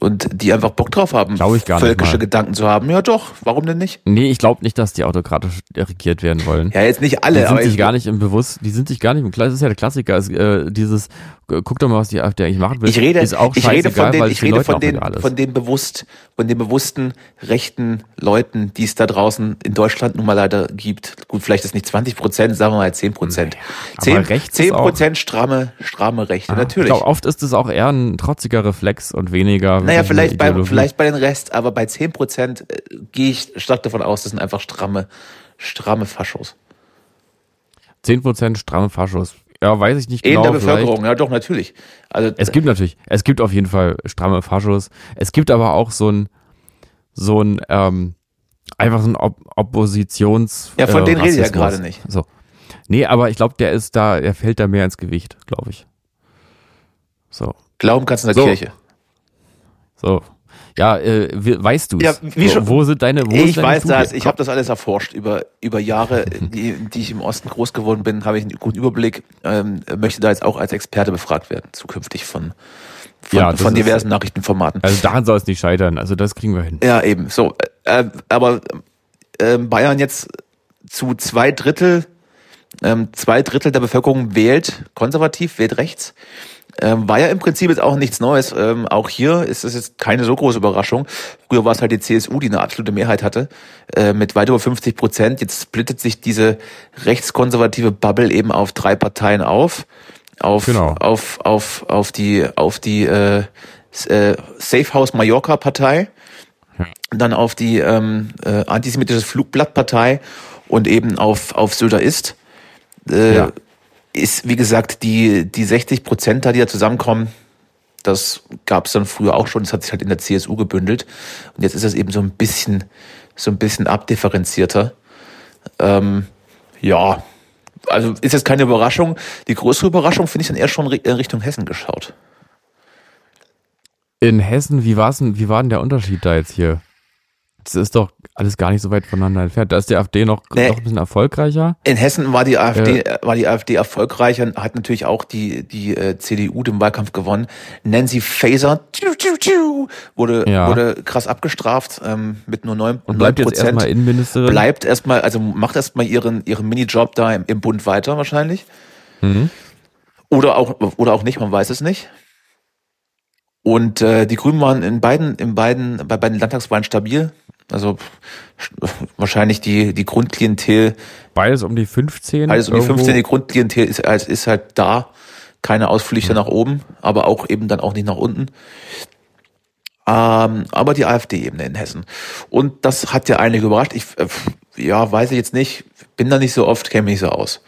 Speaker 2: und die einfach Bock drauf haben,
Speaker 3: ich gar
Speaker 2: völkische. Gedanken zu haben. Ja doch, warum denn nicht?
Speaker 3: Nee, ich glaube nicht, dass die autokratisch regiert werden wollen.
Speaker 2: Ja, jetzt nicht
Speaker 3: Die
Speaker 2: alle,
Speaker 3: sind
Speaker 2: aber
Speaker 3: sich
Speaker 2: ich-
Speaker 3: gar nicht im Bewusst, die sind sich gar nicht im Klar, das ist ja der Klassiker, ist, äh, dieses, guck doch mal, was die AfD eigentlich machen will.
Speaker 2: ich rede,
Speaker 3: ist auch
Speaker 2: ich rede von den, ich rede von den, von den bewusst, von den bewussten rechten Leuten, die es da draußen in Deutschland nun mal leider gibt. Gut, vielleicht ist nicht 20 Prozent, sagen wir mal 10 Prozent.
Speaker 3: aber
Speaker 2: 10
Speaker 3: rechts ist
Speaker 2: 10
Speaker 3: auch-
Speaker 2: Prozent stramme, stramme Rechte,
Speaker 3: Ah,
Speaker 2: natürlich.
Speaker 3: Ich glaube, oft ist es auch eher ein trotziger Reflex und weniger.
Speaker 2: Naja, vielleicht bei, vielleicht bei den Rest, aber bei 10 Prozent äh, gehe ich stark davon aus, das sind einfach stramme, stramme Faschos.
Speaker 3: 10% stramme Faschos. Ja, weiß ich nicht
Speaker 2: In
Speaker 3: genau.
Speaker 2: der
Speaker 3: vielleicht.
Speaker 2: Bevölkerung, ja doch, natürlich. Also,
Speaker 3: Es gibt natürlich, es gibt auf jeden Fall stramme Faschos. Es gibt aber auch so ein, so ein, ähm, einfach so ein Op Oppositions.
Speaker 2: Ja, von
Speaker 3: äh,
Speaker 2: denen rede ich ja gerade nicht.
Speaker 3: So. Nee, aber ich glaube, der ist da, der fällt da mehr ins Gewicht, glaube ich. So.
Speaker 2: Glauben kannst du in der
Speaker 3: So.
Speaker 2: Kirche.
Speaker 3: So. Ja, äh, weißt du
Speaker 2: Ja, schon-
Speaker 3: Wo sind deine, wo
Speaker 2: ich
Speaker 3: ist deine
Speaker 2: weiß
Speaker 3: Studie?
Speaker 2: das, ich habe das alles erforscht über, über Jahre, die, die ich im Osten groß geworden bin, habe ich einen guten Überblick, ähm, möchte da jetzt auch als Experte befragt werden, zukünftig von, von,
Speaker 3: Ja,
Speaker 2: von
Speaker 3: ist-
Speaker 2: diversen Nachrichtenformaten.
Speaker 3: Also daran soll es nicht scheitern. Also das kriegen wir hin.
Speaker 2: Ja, eben. So, äh, aber äh, Bayern jetzt zu zwei Drittel, ähm, zwei Drittel der Bevölkerung wählt konservativ, wählt rechts. Ähm, war ja im Prinzip jetzt auch nichts Neues. Ähm, auch hier ist es jetzt keine so große Überraschung. Früher war es halt die CSU, die eine absolute Mehrheit hatte, äh, mit weit über 50 Prozent. Jetzt splittet sich diese rechtskonservative Bubble eben auf drei Parteien auf. Auf,
Speaker 3: Genau.
Speaker 2: auf, auf, auf die, auf die äh, äh, Safe House Mallorca Partei dann auf die ähm, äh, antisemitische Flugblattpartei und eben auf, auf Söder ist. Äh,
Speaker 3: Ja.
Speaker 2: Ist, wie gesagt, die, die 60 Prozent da, die da zusammenkommen, das gab es dann früher auch schon, das hat sich halt in der CSU gebündelt. Und jetzt ist es eben so ein bisschen, so ein bisschen abdifferenzierter. Ähm, ja, also ist jetzt keine Überraschung. Die größere Überraschung finde ich dann eher schon in Richtung Hessen geschaut.
Speaker 3: In Hessen, wie war's denn, wie war denn der Unterschied da jetzt hier? Das ist doch alles gar nicht so weit voneinander entfernt. Da ist die AfD noch,
Speaker 2: Nee.
Speaker 3: noch ein bisschen erfolgreicher.
Speaker 2: In Hessen war die AfD, äh, war die AfD erfolgreich und hat natürlich auch die, die äh, CDU den Wahlkampf gewonnen. Nancy Faeser tschu, tschu, tschu, wurde,
Speaker 3: Ja.
Speaker 2: wurde krass abgestraft ähm, mit nur neun
Speaker 3: Und bleibt jetzt erstmal Innenministerin.
Speaker 2: Bleibt erstmal, also macht erstmal ihren, ihren Minijob da im, im Bund weiter wahrscheinlich.
Speaker 3: Mhm.
Speaker 2: Oder auch, oder auch nicht, man weiß es nicht. Und äh, die Grünen waren in beiden, in beiden, bei beiden Landtagswahlen stabil. Also [laughs] wahrscheinlich die, die Grundklientel
Speaker 3: Beides um die 15.
Speaker 2: alles um die
Speaker 3: irgendwo.
Speaker 2: 15. Die Grundklientel ist, ist halt da. Keine Ausflüchte nach oben, aber auch eben dann auch nicht nach unten. Ähm, aber die AfD-Ebene in Hessen. Und das hat ja einige überrascht. Ich, äh, ja, weiß ich jetzt nicht. Bin da nicht so oft, kenne mich nicht so aus.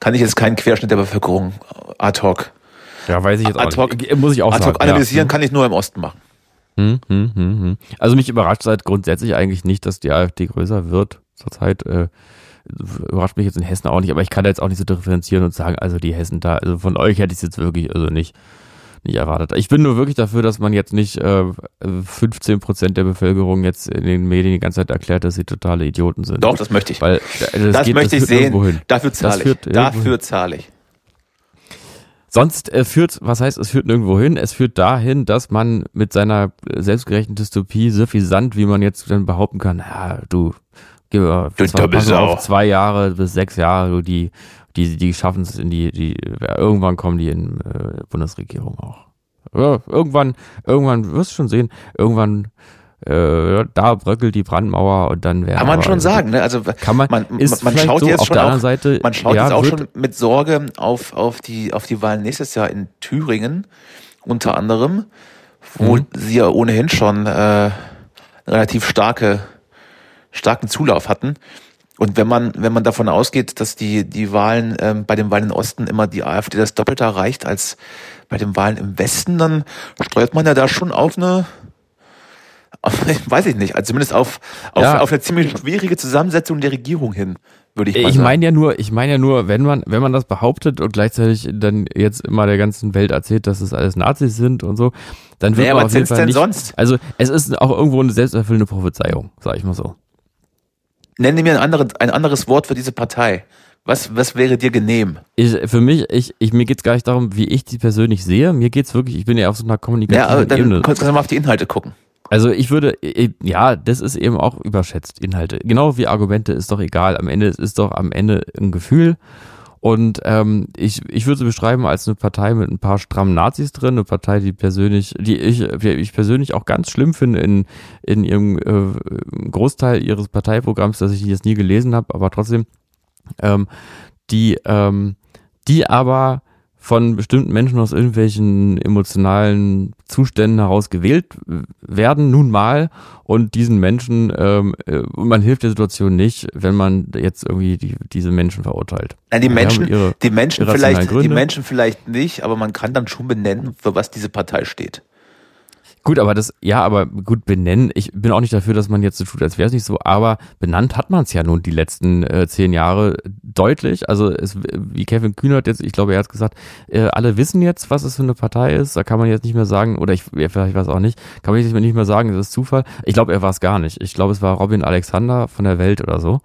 Speaker 2: Kann ich jetzt keinen Querschnitt der Bevölkerung ad hoc,
Speaker 3: Ja, weiß ich jetzt auch nicht. Muss ich auch sagen.
Speaker 2: analysieren,
Speaker 3: ja.
Speaker 2: kann ich nur im Osten machen.
Speaker 3: Hm, hm, hm, hm. Also mich überrascht seit grundsätzlich eigentlich nicht, dass die AfD größer wird zurzeit. Äh, überrascht mich jetzt in Hessen auch nicht, aber ich kann da jetzt auch nicht so differenzieren und sagen, also die Hessen da, also von euch hätte ich es jetzt wirklich also nicht, nicht erwartet. Ich bin nur wirklich dafür, dass man jetzt nicht äh, 15 Prozent der Bevölkerung jetzt in den Medien die ganze Zeit erklärt, dass sie totale Idioten sind.
Speaker 2: Doch, das möchte ich.
Speaker 3: Weil äh,
Speaker 2: das
Speaker 3: geht-
Speaker 2: möchte ich
Speaker 3: führt nirgendwo
Speaker 2: sehen. Dafür zahle ich. Dafür zahle ich.
Speaker 3: Sonst äh, führt, was heißt, es führt nirgendwo hin? Es führt dahin, dass man mit seiner selbstgerechten Dystopie suffisant, wie man jetzt dann behaupten kann, ja, du, gib
Speaker 2: Du
Speaker 3: pass mal
Speaker 2: Doppelsau.
Speaker 3: auf zwei Jahre bis sechs Jahre, du, die, die, die schaffen es in die, die, ja, irgendwann kommen die in äh, Bundesregierung auch. Ja, irgendwann, irgendwann, wirst du schon sehen, irgendwann, äh, da bröckelt die Brandmauer und dann werden
Speaker 2: Kann man schon sagen, ne? Also
Speaker 3: Kann man,
Speaker 2: man,
Speaker 3: ist
Speaker 2: man schaut
Speaker 3: so,
Speaker 2: jetzt
Speaker 3: auf
Speaker 2: schon
Speaker 3: der
Speaker 2: auch,
Speaker 3: Seite,
Speaker 2: man schaut
Speaker 3: ja,
Speaker 2: jetzt auch schon mit Sorge auf, auf die, auf die Wahlen nächstes Jahr in Thüringen, unter anderem, wo
Speaker 3: Mhm.
Speaker 2: sie ja ohnehin schon, äh, relativ starke, starken Zulauf hatten. Und wenn man, wenn man davon ausgeht, dass die, die Wahlen, ähm, bei den Wahlen im Osten immer die AfD das Doppelte erreicht als bei den Wahlen im Westen, dann steuert man ja da schon auf eine, [laughs] weiß ich nicht, also zumindest auf, auf,
Speaker 3: Ja.
Speaker 2: auf eine ziemlich schwierige Zusammensetzung der Regierung hin, würde ich mal
Speaker 3: Ich
Speaker 2: sagen.
Speaker 3: meine ja nur, ich meine ja nur, wenn man, wenn man das behauptet und gleichzeitig dann jetzt immer der ganzen Welt erzählt, dass es alles Nazis sind und so, dann wird
Speaker 2: Naja,
Speaker 3: man auf jeden Fall
Speaker 2: denn
Speaker 3: nicht,
Speaker 2: sonst?
Speaker 3: Also es ist auch irgendwo eine selbsterfüllende Prophezeiung, sag ich mal so.
Speaker 2: Nenne mir ein anderes, ein anderes Wort für diese Partei. Was, was wäre dir genehm?
Speaker 3: Ich, für mich, ich, ich, mir geht's gar nicht darum, wie ich die persönlich sehe. Mir geht's wirklich, ich bin ja auf so einer
Speaker 2: Ja,
Speaker 3: kommunikativen
Speaker 2: aber dann
Speaker 3: Ebene.
Speaker 2: kannst du mal auf die Inhalte gucken.
Speaker 3: Also ich würde, äh, ja, das ist eben auch überschätzt, Inhalte. Genau wie Argumente ist doch egal. Am Ende es ist doch am Ende ein Gefühl. Und ähm, ich, ich würde sie beschreiben als eine Partei mit ein paar strammen Nazis drin, eine Partei, die persönlich, die ich, die ich persönlich auch ganz schlimm finde in, in ihrem äh, Großteil ihres Parteiprogramms, dass ich das nie gelesen habe, aber trotzdem, ähm, die, ähm, die aber von bestimmten Menschen aus irgendwelchen emotionalen Zuständen heraus gewählt werden, nun mal, und diesen Menschen, ähm, äh, man hilft der Situation nicht, wenn man jetzt irgendwie die, diese Menschen verurteilt.
Speaker 2: Na, die
Speaker 3: Ja,
Speaker 2: Menschen,
Speaker 3: ihre
Speaker 2: die Menschen vielleicht, die
Speaker 3: Gründe.
Speaker 2: Menschen vielleicht nicht, aber man kann dann schon benennen, für was diese Partei steht.
Speaker 3: Gut, aber das, ja, aber gut benennen. Ich bin auch nicht dafür, dass man jetzt so tut, als wäre es nicht so, aber benannt hat man es ja nun die letzten äh, zehn Jahre deutlich. Also es, wie Kevin Kühnert jetzt, ich glaube, er hat gesagt, äh, alle wissen jetzt, was es für eine Partei ist. Da kann man jetzt nicht mehr sagen, oder ich ja, vielleicht weiß auch nicht, kann man jetzt nicht mehr sagen, das ist Zufall. Ich glaube, er war es gar nicht. Ich glaube, es war Robin Alexander von der Welt oder so.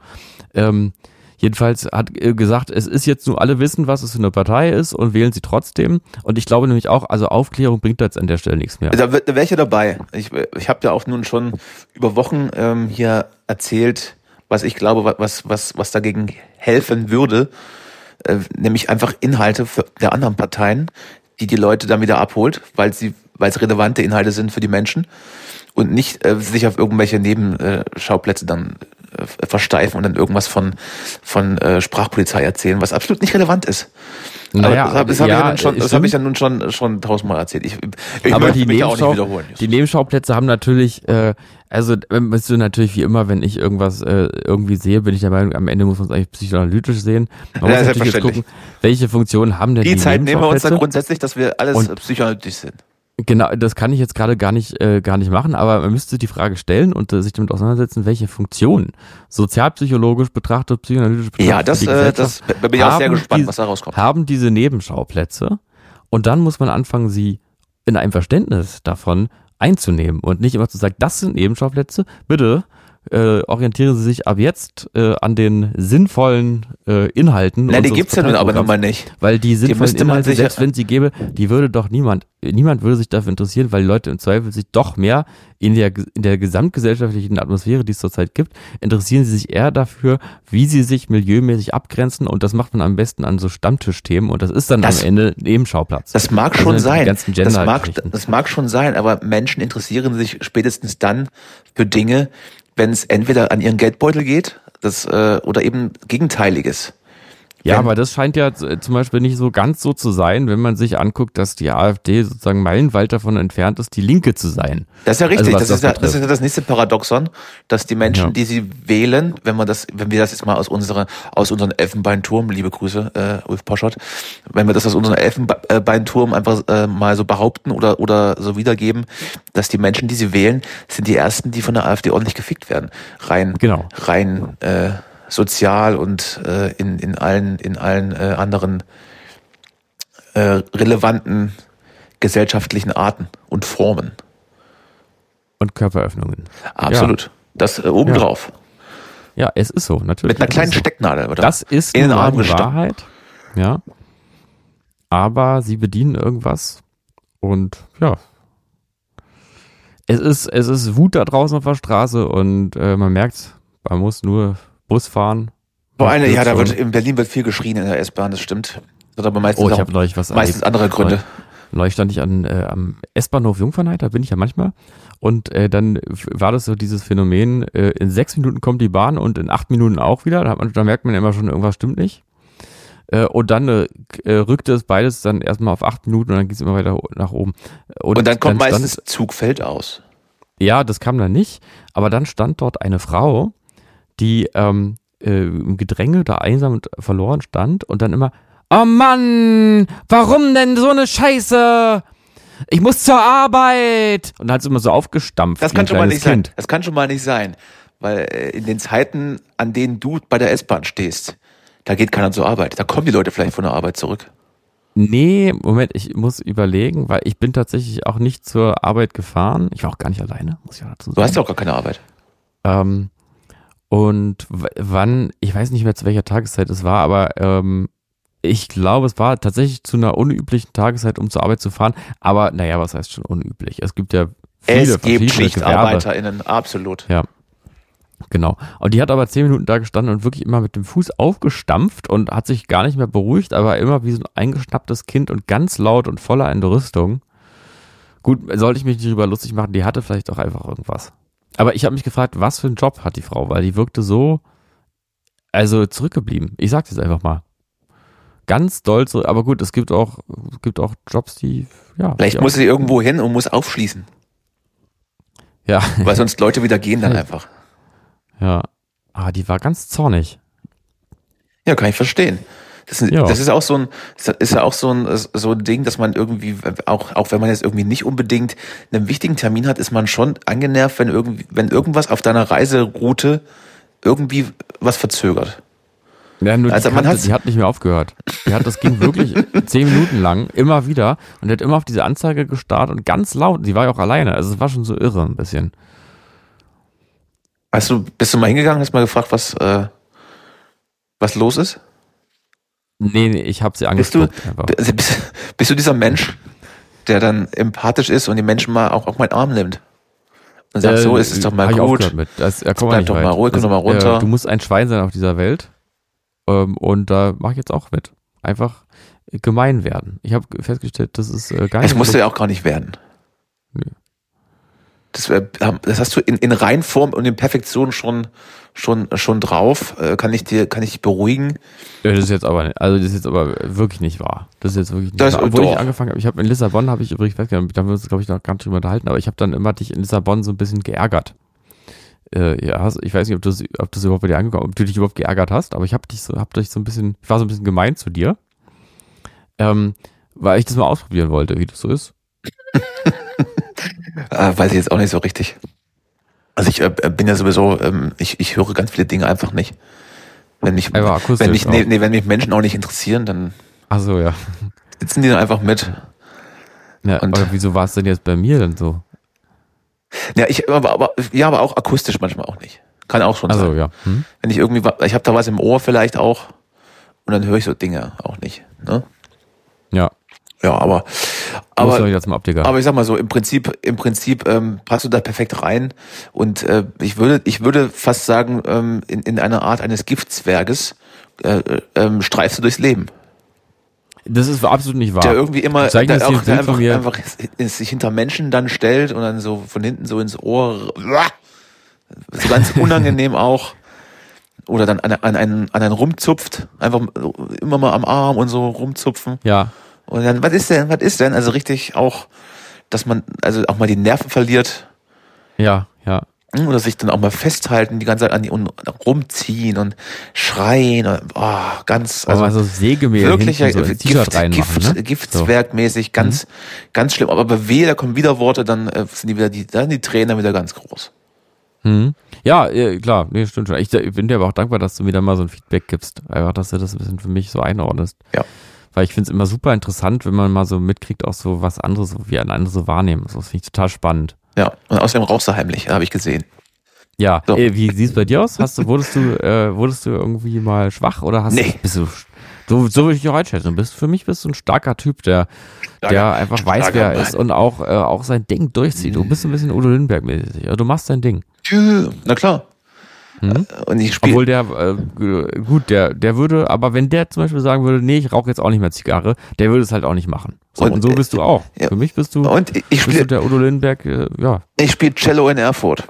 Speaker 3: Ähm, Jedenfalls hat äh, gesagt, es ist jetzt nur alle wissen, was es für eine Partei ist und wählen sie trotzdem. Und ich glaube nämlich auch, also Aufklärung bringt da jetzt an der Stelle nichts mehr.
Speaker 2: Da, wird- da wäre ich ja dabei. Ich, ich habe ja auch nun schon über Wochen ähm, hier erzählt, was ich glaube, wa- was, was, was dagegen helfen würde, äh, nämlich einfach Inhalte für, der anderen Parteien, die die Leute dann wieder abholt, weil sie, weil es relevante Inhalte sind für die Menschen und nicht äh, sich auf irgendwelche Nebenschauplätze dann versteifen und dann irgendwas von von äh, Sprachpolizei erzählen, was absolut nicht relevant ist.
Speaker 3: Naja,
Speaker 2: aber das, habe
Speaker 3: ja,
Speaker 2: ich, ja habe ich ja nun schon schon tausendmal erzählt. Ich, ich
Speaker 3: aber die,
Speaker 2: ja
Speaker 3: Nebenschau,
Speaker 2: wiederholen.
Speaker 3: die Nebenschauplätze haben natürlich, äh, also bist du natürlich wie immer, wenn ich irgendwas äh, irgendwie sehe, bin ich der Meinung, am Ende muss man es eigentlich psychoanalytisch sehen. Man
Speaker 2: Ja,
Speaker 3: muss natürlich jetzt gucken, welche Funktionen haben denn die,
Speaker 2: Die Zeit nehmen wir uns dann grundsätzlich, dass wir alles
Speaker 3: Und-
Speaker 2: psychoanalytisch sind.
Speaker 3: Genau, das kann ich jetzt gerade gar nicht, äh, gar nicht machen, aber man müsste die Frage stellen und äh, sich damit auseinandersetzen, welche Funktionen sozialpsychologisch betrachtet, psychoanalytisch betrachtet,
Speaker 2: Ja, das, äh, das da bin ich auch sehr gespannt,
Speaker 3: die-
Speaker 2: was da rauskommt.
Speaker 3: haben diese Nebenschauplätze und dann muss man anfangen, sie in einem Verständnis davon einzunehmen und nicht immer zu sagen, das sind Nebenschauplätze, bitte äh, orientieren Sie sich ab jetzt äh, an den sinnvollen äh, Inhalten.
Speaker 2: Na, die
Speaker 3: unseres
Speaker 2: gibt's ja nun aber nun
Speaker 3: Parteiprogramms.
Speaker 2: mal nicht.
Speaker 3: Weil die sinnvollen
Speaker 2: man
Speaker 3: Inhalte, selbst wenn sie gäbe, die würde doch niemand, niemand würde sich dafür interessieren, weil die Leute im Zweifel sich doch mehr in der, in der gesamtgesellschaftlichen Atmosphäre, die es zurzeit gibt, interessieren sie sich eher dafür, wie sie sich milieumäßig abgrenzen und das macht man am besten an so Stammtischthemen und das ist dann
Speaker 2: Das-
Speaker 3: am Ende Nebenschauplatz.
Speaker 2: Das mag
Speaker 3: Das
Speaker 2: schon
Speaker 3: die
Speaker 2: sein. Das mag, das mag schon sein, aber Menschen interessieren sich spätestens dann für Dinge, wenn es entweder an ihren Geldbeutel geht, das, äh, oder eben Gegenteiliges.
Speaker 3: Ja,
Speaker 2: Wenn-
Speaker 3: aber das scheint ja zum Beispiel nicht so ganz so zu sein, wenn man sich anguckt, dass die AfD sozusagen meilenweit davon entfernt ist, die Linke zu sein.
Speaker 2: Das ist ja richtig.
Speaker 3: Also,
Speaker 2: das,
Speaker 3: das
Speaker 2: ist ja, das ist ja das nächste Paradoxon, dass die Menschen,
Speaker 3: Ja.
Speaker 2: die sie wählen, wenn man das, wenn wir das jetzt mal aus unserer, aus unserem Elfenbeinturm, liebe Grüße, äh, Ulf Poschert, wenn wir das aus unserem Elfenbeinturm einfach äh, mal so behaupten oder oder so wiedergeben, dass die Menschen, die sie wählen, sind die ersten, die von der AfD ordentlich gefickt werden, rein,
Speaker 3: Genau.
Speaker 2: rein äh, sozial und äh, in in allen in allen äh, anderen äh, relevanten gesellschaftlichen Arten und Formen.
Speaker 3: Und Körperöffnungen.
Speaker 2: Absolut. Das äh, obendrauf.
Speaker 3: Ja, es ist so, natürlich.
Speaker 2: Mit einer kleinen
Speaker 3: so.
Speaker 2: Stecknadel, oder?
Speaker 3: Das ist
Speaker 2: in den Arm
Speaker 3: die. Wahrheit. Ja. Aber sie bedienen irgendwas und ja. Es ist, es ist Wut da draußen auf der Straße und äh, man merkt, man muss nur Bus fahren.
Speaker 2: Boah, eine, ja, da wird, in Berlin wird viel geschrien in der S-Bahn, das stimmt. Das hat aber meistens,
Speaker 3: Oh, ich
Speaker 2: auch,
Speaker 3: habe neulich was
Speaker 2: meistens
Speaker 3: erlebt.
Speaker 2: andere Gründe.
Speaker 3: Neulich stand ich an, äh, am S-Bahnhof Jungfernheit, da bin ich ja manchmal. Und äh, dann war das so dieses Phänomen, äh, in sechs Minuten kommt die Bahn und in acht Minuten auch wieder. Da, man, da merkt man immer schon, irgendwas stimmt nicht. Äh, und dann äh, äh, rückte es beides dann erstmal auf acht Minuten und dann ging es immer weiter nach oben.
Speaker 2: Und dann kommt
Speaker 3: stand
Speaker 2: meistens Zug fällt aus.
Speaker 3: ja, das kam dann nicht. Aber dann stand dort eine Frau, die ähm, äh, im Gedränge da einsam und verloren stand und dann immer, oh Mann, warum denn so eine Scheiße? Ich muss zur Arbeit. Und dann hat sie immer so aufgestampft.
Speaker 2: Das kann schon mal nicht sein.
Speaker 3: Kind.
Speaker 2: Das kann schon mal nicht sein. Weil äh, in den Zeiten, an denen du bei der S-Bahn stehst, da geht keiner zur Arbeit. Da kommen die Leute vielleicht von der Arbeit zurück.
Speaker 3: Nee, Moment, ich muss überlegen, weil ich bin tatsächlich auch nicht zur Arbeit gefahren. Ich war auch gar nicht alleine, muss ich auch dazu sagen.
Speaker 2: Du hast ja auch gar keine Arbeit.
Speaker 3: Ähm, Und wann, ich weiß nicht mehr zu welcher Tageszeit es war, aber ähm, ich glaube, es war tatsächlich zu einer unüblichen Tageszeit, um zur Arbeit zu fahren. Aber naja, was heißt schon unüblich? Es gibt ja viele
Speaker 2: es gibt. SchichtarbeiterInnen, absolut.
Speaker 3: Ja. Genau. Und die hat aber zehn Minuten da gestanden und wirklich immer mit dem Fuß aufgestampft und hat sich gar nicht mehr beruhigt, aber immer wie so ein eingeschnapptes Kind und ganz laut und voller Entrüstung. Gut, sollte ich mich nicht drüber lustig machen, die hatte vielleicht auch einfach irgendwas. Aber ich habe mich gefragt, was für einen Job hat die Frau, weil die wirkte so, also zurückgeblieben. Ich sag das einfach mal. Ganz doll zurück, aber gut, es gibt auch, es gibt auch Jobs, die, ja.
Speaker 2: Vielleicht
Speaker 3: die
Speaker 2: muss sie irgendwo hin und muss aufschließen,
Speaker 3: ja,
Speaker 2: weil sonst Leute wieder gehen dann [laughs] einfach.
Speaker 3: ja. Ah, die war ganz zornig.
Speaker 2: Ja, kann ich verstehen. Das ist,
Speaker 3: Ja.
Speaker 2: das ist auch so ein, ist ja auch so ein, so ein Ding, dass man irgendwie, auch, auch wenn man jetzt irgendwie nicht unbedingt einen wichtigen Termin hat, ist man schon angenervt, wenn irgendwie, wenn irgendwas auf deiner Reiseroute irgendwie was verzögert.
Speaker 3: Ja, nur
Speaker 2: Also
Speaker 3: die,
Speaker 2: man
Speaker 3: kannte,
Speaker 2: hat's-
Speaker 3: die hat nicht mehr aufgehört. Die hat, das ging wirklich [laughs] zehn Minuten lang, immer wieder. Und die hat immer auf diese Anzeige gestarrt und ganz laut. Die war ja auch alleine. Also es war schon so irre ein bisschen.
Speaker 2: Hast du, bist du mal hingegangen, hast mal gefragt, was, äh, was los ist?
Speaker 3: Nee, nee, ich habe sie
Speaker 2: Bist du, also bist, bist du dieser Mensch, der dann empathisch ist und die Menschen mal auch auf meinen Arm nimmt? Und sagt, so ist es doch mal
Speaker 3: Äh,
Speaker 2: gut.
Speaker 3: Mit. Das, ja, komm
Speaker 2: bleib doch
Speaker 3: weit.
Speaker 2: mal ruhig
Speaker 3: das,
Speaker 2: noch mal runter.
Speaker 3: Äh, du musst ein Schwein sein auf dieser Welt. Ähm, und da mache ich jetzt auch mit. Einfach gemein werden. Ich habe festgestellt, das ist äh, gar nicht
Speaker 2: Es musste
Speaker 3: so-
Speaker 2: ja auch gar nicht werden.
Speaker 3: Nö.
Speaker 2: Das, das hast du in, in Reinform und in Perfektion schon, schon, schon drauf. Äh, Kann ich dir, kann ich dich beruhigen?
Speaker 3: Ja, das ist jetzt aber, also das ist jetzt aber wirklich nicht wahr. Das ist jetzt wirklich nicht
Speaker 2: Das-
Speaker 3: wahr. Obwohl
Speaker 2: doch.
Speaker 3: ich angefangen habe, ich habe in Lissabon, habe ich übrigens festgestellt, da haben wir uns, glaube ich, noch gar nicht drüber unterhalten, aber ich habe dann immer dich in Lissabon so ein bisschen geärgert. Äh, ja, hast, ich weiß nicht, ob du ob das überhaupt bei dir angekommen, ob du dich überhaupt geärgert hast, aber ich habe dich so, hab dich so ein bisschen, ich war so ein bisschen gemein zu dir, ähm, weil ich das mal ausprobieren wollte, wie das so ist.
Speaker 2: Äh, [laughs] weiß ich jetzt auch nicht so richtig. Also ich äh, bin ja sowieso, ähm, ich, ich höre ganz viele Dinge einfach nicht. Wenn mich, wenn mich, nee, nee, wenn mich Menschen auch nicht interessieren, dann
Speaker 3: Ach so, ja.
Speaker 2: sitzen die dann einfach mit.
Speaker 3: ja
Speaker 2: Und-
Speaker 3: aber wieso war es denn jetzt bei mir denn so?
Speaker 2: Ja, ich, aber, aber, ja, aber auch akustisch manchmal auch nicht. Kann auch schon
Speaker 3: Also
Speaker 2: sein.
Speaker 3: ja. Hm?
Speaker 2: Wenn ich irgendwie, ich habe da was im Ohr vielleicht auch und dann höre ich so Dinge auch nicht. Ne?
Speaker 3: Ja.
Speaker 2: Ja, aber,
Speaker 3: Aber, Optiker.
Speaker 2: aber ich sag mal so, im Prinzip, im Prinzip ähm, passt du da perfekt rein und äh, ich würde, ich würde fast sagen, ähm, in, in einer Art eines Giftzwerges äh, äh, ähm, streifst du durchs Leben.
Speaker 3: das ist absolut nicht wahr.
Speaker 2: Der irgendwie immer,
Speaker 3: Ich zeig
Speaker 2: der, auch, der einfach, einfach sich hinter Menschen dann stellt und dann so von hinten so ins Ohr, so ganz [laughs] unangenehm auch. Oder dann an, an, einen, an einen rumzupft, einfach immer mal am Arm und so rumzupfen.
Speaker 3: ja.
Speaker 2: Und dann, was ist denn, was ist denn? Also richtig auch, dass man also auch mal die Nerven verliert
Speaker 3: Ja, ja.
Speaker 2: hm, oder sich dann auch mal festhalten, die ganze Zeit an die und rumziehen und schreien. Und, oh, ganz,
Speaker 3: Also,
Speaker 2: also
Speaker 3: Sägemehl
Speaker 2: wirklich
Speaker 3: so
Speaker 2: Gift,
Speaker 3: reinmachen,
Speaker 2: Gift,
Speaker 3: ne?
Speaker 2: Giftzwergmäßig, ganz, ganz schlimm. Aber bei wehe, da kommen wieder Worte, dann äh, sind die wieder die, dann die Tränen wieder ganz groß.
Speaker 3: Hm. Ja, klar, nee, stimmt schon. Ich, ich bin dir aber auch dankbar, dass du mir da mal so ein Feedback gibst. Einfach, dass du das ein bisschen für mich so einordnest.
Speaker 2: Ja.
Speaker 3: Weil ich finde es immer super interessant, wenn man mal so mitkriegt, auch so was anderes, wie ein andere so wahrnehmen. So, Das finde ich total spannend.
Speaker 2: Ja, und außerdem rauchst du heimlich, habe ich gesehen.
Speaker 3: Ja,
Speaker 2: So.
Speaker 3: äh, wie sieht es bei dir aus? Hast du, wurdest du, äh, wurdest du irgendwie mal schwach oder hast
Speaker 2: Nee.
Speaker 3: du, bist du, so, so würde ich dich auch einschätzen. Du bist, für mich bist du ein starker Typ, der, der
Speaker 2: Starker-
Speaker 3: einfach weiß, wer er ist und auch, äh, auch sein Ding durchzieht. Du bist ein bisschen Udo Lindenberg-mäßig. Also, du machst dein Ding.
Speaker 2: Na klar.
Speaker 3: Mhm.
Speaker 2: Und ich spiele
Speaker 3: Obwohl der, äh, gut, der, der würde, aber wenn der zum Beispiel sagen würde, nee, ich rauche jetzt auch nicht mehr Zigarre, der würde es halt auch nicht machen. So, und,
Speaker 2: Und,
Speaker 3: so bist du auch.
Speaker 2: ja.
Speaker 3: Für mich bist du,
Speaker 2: und ich- ich
Speaker 3: bist du
Speaker 2: spiele
Speaker 3: der Udo Lindenberg, äh, ja,
Speaker 2: ich spiel Cello in Erfurt.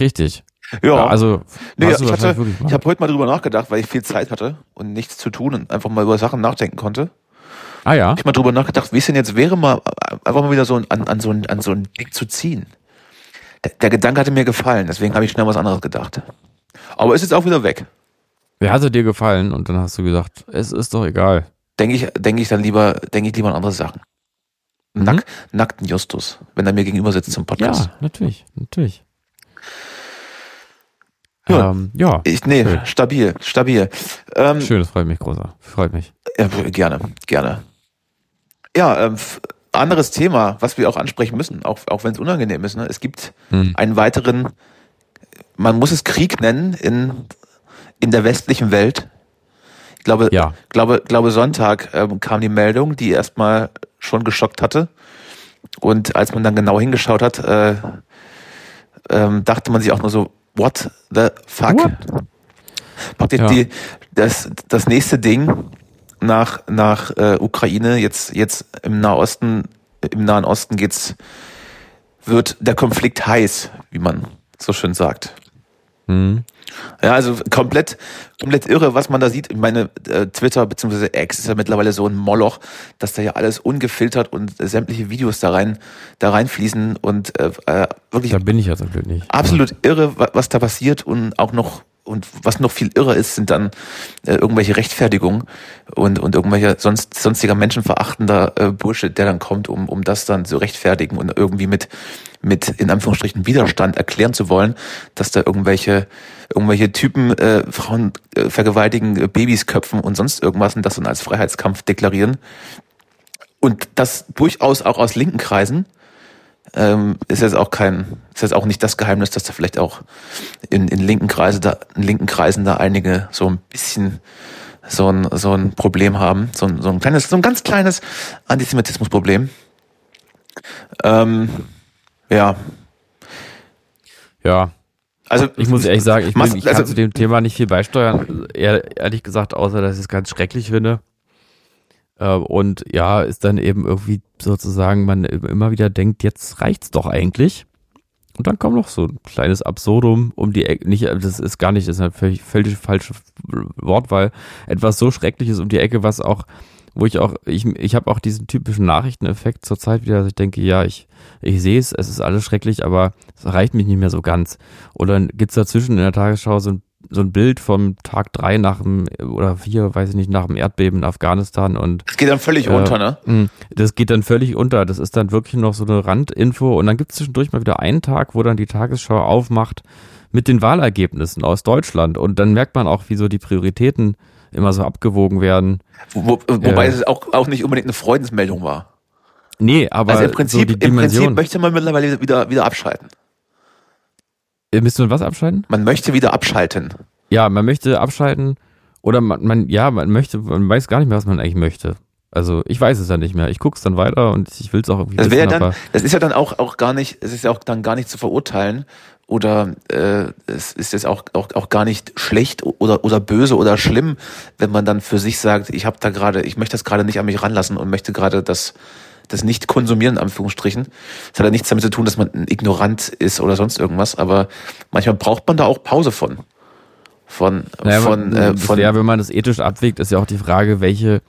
Speaker 3: richtig.
Speaker 2: Ja,
Speaker 3: Ja, also,
Speaker 2: nee, ich, hatte, ich habe heute mal drüber nachgedacht, weil ich viel Zeit hatte und nichts zu tun und einfach mal über Sachen nachdenken konnte.
Speaker 3: ah ja,
Speaker 2: Hab ich mal drüber nachgedacht, wie es denn jetzt wäre, mal äh, einfach mal wieder so an, an, so, ein, an so ein Ding zu ziehen. Der, der Gedanke hatte mir gefallen, deswegen habe ich schnell was anderes gedacht. Aber ist jetzt auch wieder weg.
Speaker 3: wer hatte dir gefallen? Und dann hast du gesagt, es ist doch egal.
Speaker 2: Denke ich, denke ich dann lieber, denke ich lieber an andere Sachen.
Speaker 3: Mhm.
Speaker 2: Nack, Nackten Justus, wenn er mir gegenüber sitzt zum Podcast.
Speaker 3: Ja, natürlich, natürlich.
Speaker 2: Ja.
Speaker 3: Ähm, ja,
Speaker 2: Ich, nee,
Speaker 3: Schön.
Speaker 2: stabil, stabil. Ähm,
Speaker 3: schön, das freut mich, großer. Freut mich.
Speaker 2: Ja, gerne, gerne. Ja, ähm, anderes Thema, was wir auch ansprechen müssen, auch, auch wenn es unangenehm ist. Ne? Es gibt
Speaker 3: Hm.
Speaker 2: einen weiteren man muss es Krieg nennen in, in der westlichen Welt. Ich glaube,
Speaker 3: Ja.
Speaker 2: glaube, glaube Sonntag ähm, kam die Meldung, die erstmal schon geschockt hatte. Und als man dann genau hingeschaut hat, äh, ähm, dachte man sich auch nur so, what the fuck?
Speaker 3: What?
Speaker 2: Praktisch
Speaker 3: Ja.
Speaker 2: die, das, das nächste Ding nach, nach äh, Ukraine, jetzt, jetzt im Nahosten, im Nahen Osten geht's, wird der Konflikt heiß, wie man so schön sagt.
Speaker 3: Hm.
Speaker 2: Ja, also komplett, komplett irre, was man da sieht. Ich meine, äh, Twitter bzw. X ist ja mittlerweile so ein Moloch, dass da ja alles ungefiltert und sämtliche Videos da rein, da reinfließen und äh, äh, wirklich
Speaker 3: Da bin ich ja zum Glück nicht.
Speaker 2: absolut irre, wa- was da passiert und auch noch und was noch viel irrer ist, sind dann äh, irgendwelche Rechtfertigungen und und irgendwelche sonst sonstiger menschenverachtender äh, Bullshit, der dann kommt, um um das dann zu rechtfertigen und irgendwie mit mit in Anführungsstrichen Widerstand erklären zu wollen, dass da irgendwelche irgendwelche Typen äh, Frauen äh, vergewaltigen, äh, Babys köpfen und sonst irgendwas und das dann als Freiheitskampf deklarieren und das durchaus auch aus linken Kreisen ähm, ist jetzt auch kein, ist jetzt auch nicht das Geheimnis, dass da vielleicht auch in, in linken Kreisen da, in linken Kreisen da einige so ein bisschen so ein, so ein Problem haben, so ein, so ein kleines, so ein ganz kleines Antisemitismusproblem. Ähm, ja,
Speaker 3: Ja,
Speaker 2: also
Speaker 3: ich muss ehrlich sagen, ich, bin, ich kann
Speaker 2: also-
Speaker 3: zu dem Thema nicht viel beisteuern. Ehr, ehrlich gesagt, außer dass ich es ganz schrecklich finde. Äh, Und ja, ist dann eben irgendwie sozusagen, man immer wieder denkt, jetzt reicht's doch eigentlich. Und dann kommt noch so ein kleines Absurdum um die Ecke. Nicht, das ist gar nicht, das ist eine völlig, völlig falsche Wortwahl. Etwas so Schreckliches um die Ecke, was auch, wo ich auch, ich, ich habe auch diesen typischen Nachrichteneffekt zur Zeit wieder, dass ich denke, ja, ich, ich sehe es, es ist alles schrecklich, aber es reicht mich nicht mehr so ganz. Oder dann gibt's dazwischen in der Tagesschau so ein, so ein Bild vom Tag drei nach dem, oder vier, weiß ich nicht, nach dem Erdbeben in Afghanistan und
Speaker 2: es geht dann völlig
Speaker 3: äh,
Speaker 2: unter, ne?
Speaker 3: mh, Das geht dann völlig unter. Das ist dann wirklich noch so eine Randinfo. Und dann gibt es zwischendurch mal wieder einen Tag, wo dann die Tagesschau aufmacht mit den Wahlergebnissen aus Deutschland. Und dann merkt man auch, wie so die Prioritäten immer so abgewogen werden.
Speaker 2: Wo, wo, wobei
Speaker 3: äh,
Speaker 2: es auch, auch nicht unbedingt eine Freudensmeldung war.
Speaker 3: Nee, aber
Speaker 2: Also im Prinzip,
Speaker 3: so die
Speaker 2: im Prinzip
Speaker 3: Dimension.
Speaker 2: möchte man mittlerweile wieder, wieder abschalten.
Speaker 3: Äh, Müsst du was abschalten?
Speaker 2: Man möchte wieder abschalten.
Speaker 3: Ja, man möchte abschalten oder man, man, ja, man möchte, man weiß gar nicht mehr, was man eigentlich möchte. Also ich weiß es ja nicht mehr. Ich guck's dann weiter und ich will's auch irgendwie
Speaker 2: Das wäre ja
Speaker 3: wissen,
Speaker 2: dann, das ist ja dann auch, auch gar nicht, es ist ja auch dann gar nicht zu verurteilen oder äh, es ist jetzt auch, auch, auch gar nicht schlecht oder, oder böse oder schlimm, wenn man dann für sich sagt, ich habe da gerade, ich möchte das gerade nicht an mich ranlassen und möchte gerade das, das nicht konsumieren, in Anführungsstrichen. Das hat ja nichts damit zu tun, dass man ein ignorant ist oder sonst irgendwas, aber manchmal braucht man da auch Pause von. Von,
Speaker 3: Naja,
Speaker 2: von,
Speaker 3: man-
Speaker 2: äh, von
Speaker 3: wär, wenn man das ethisch abwägt, ist ja auch die Frage, welche,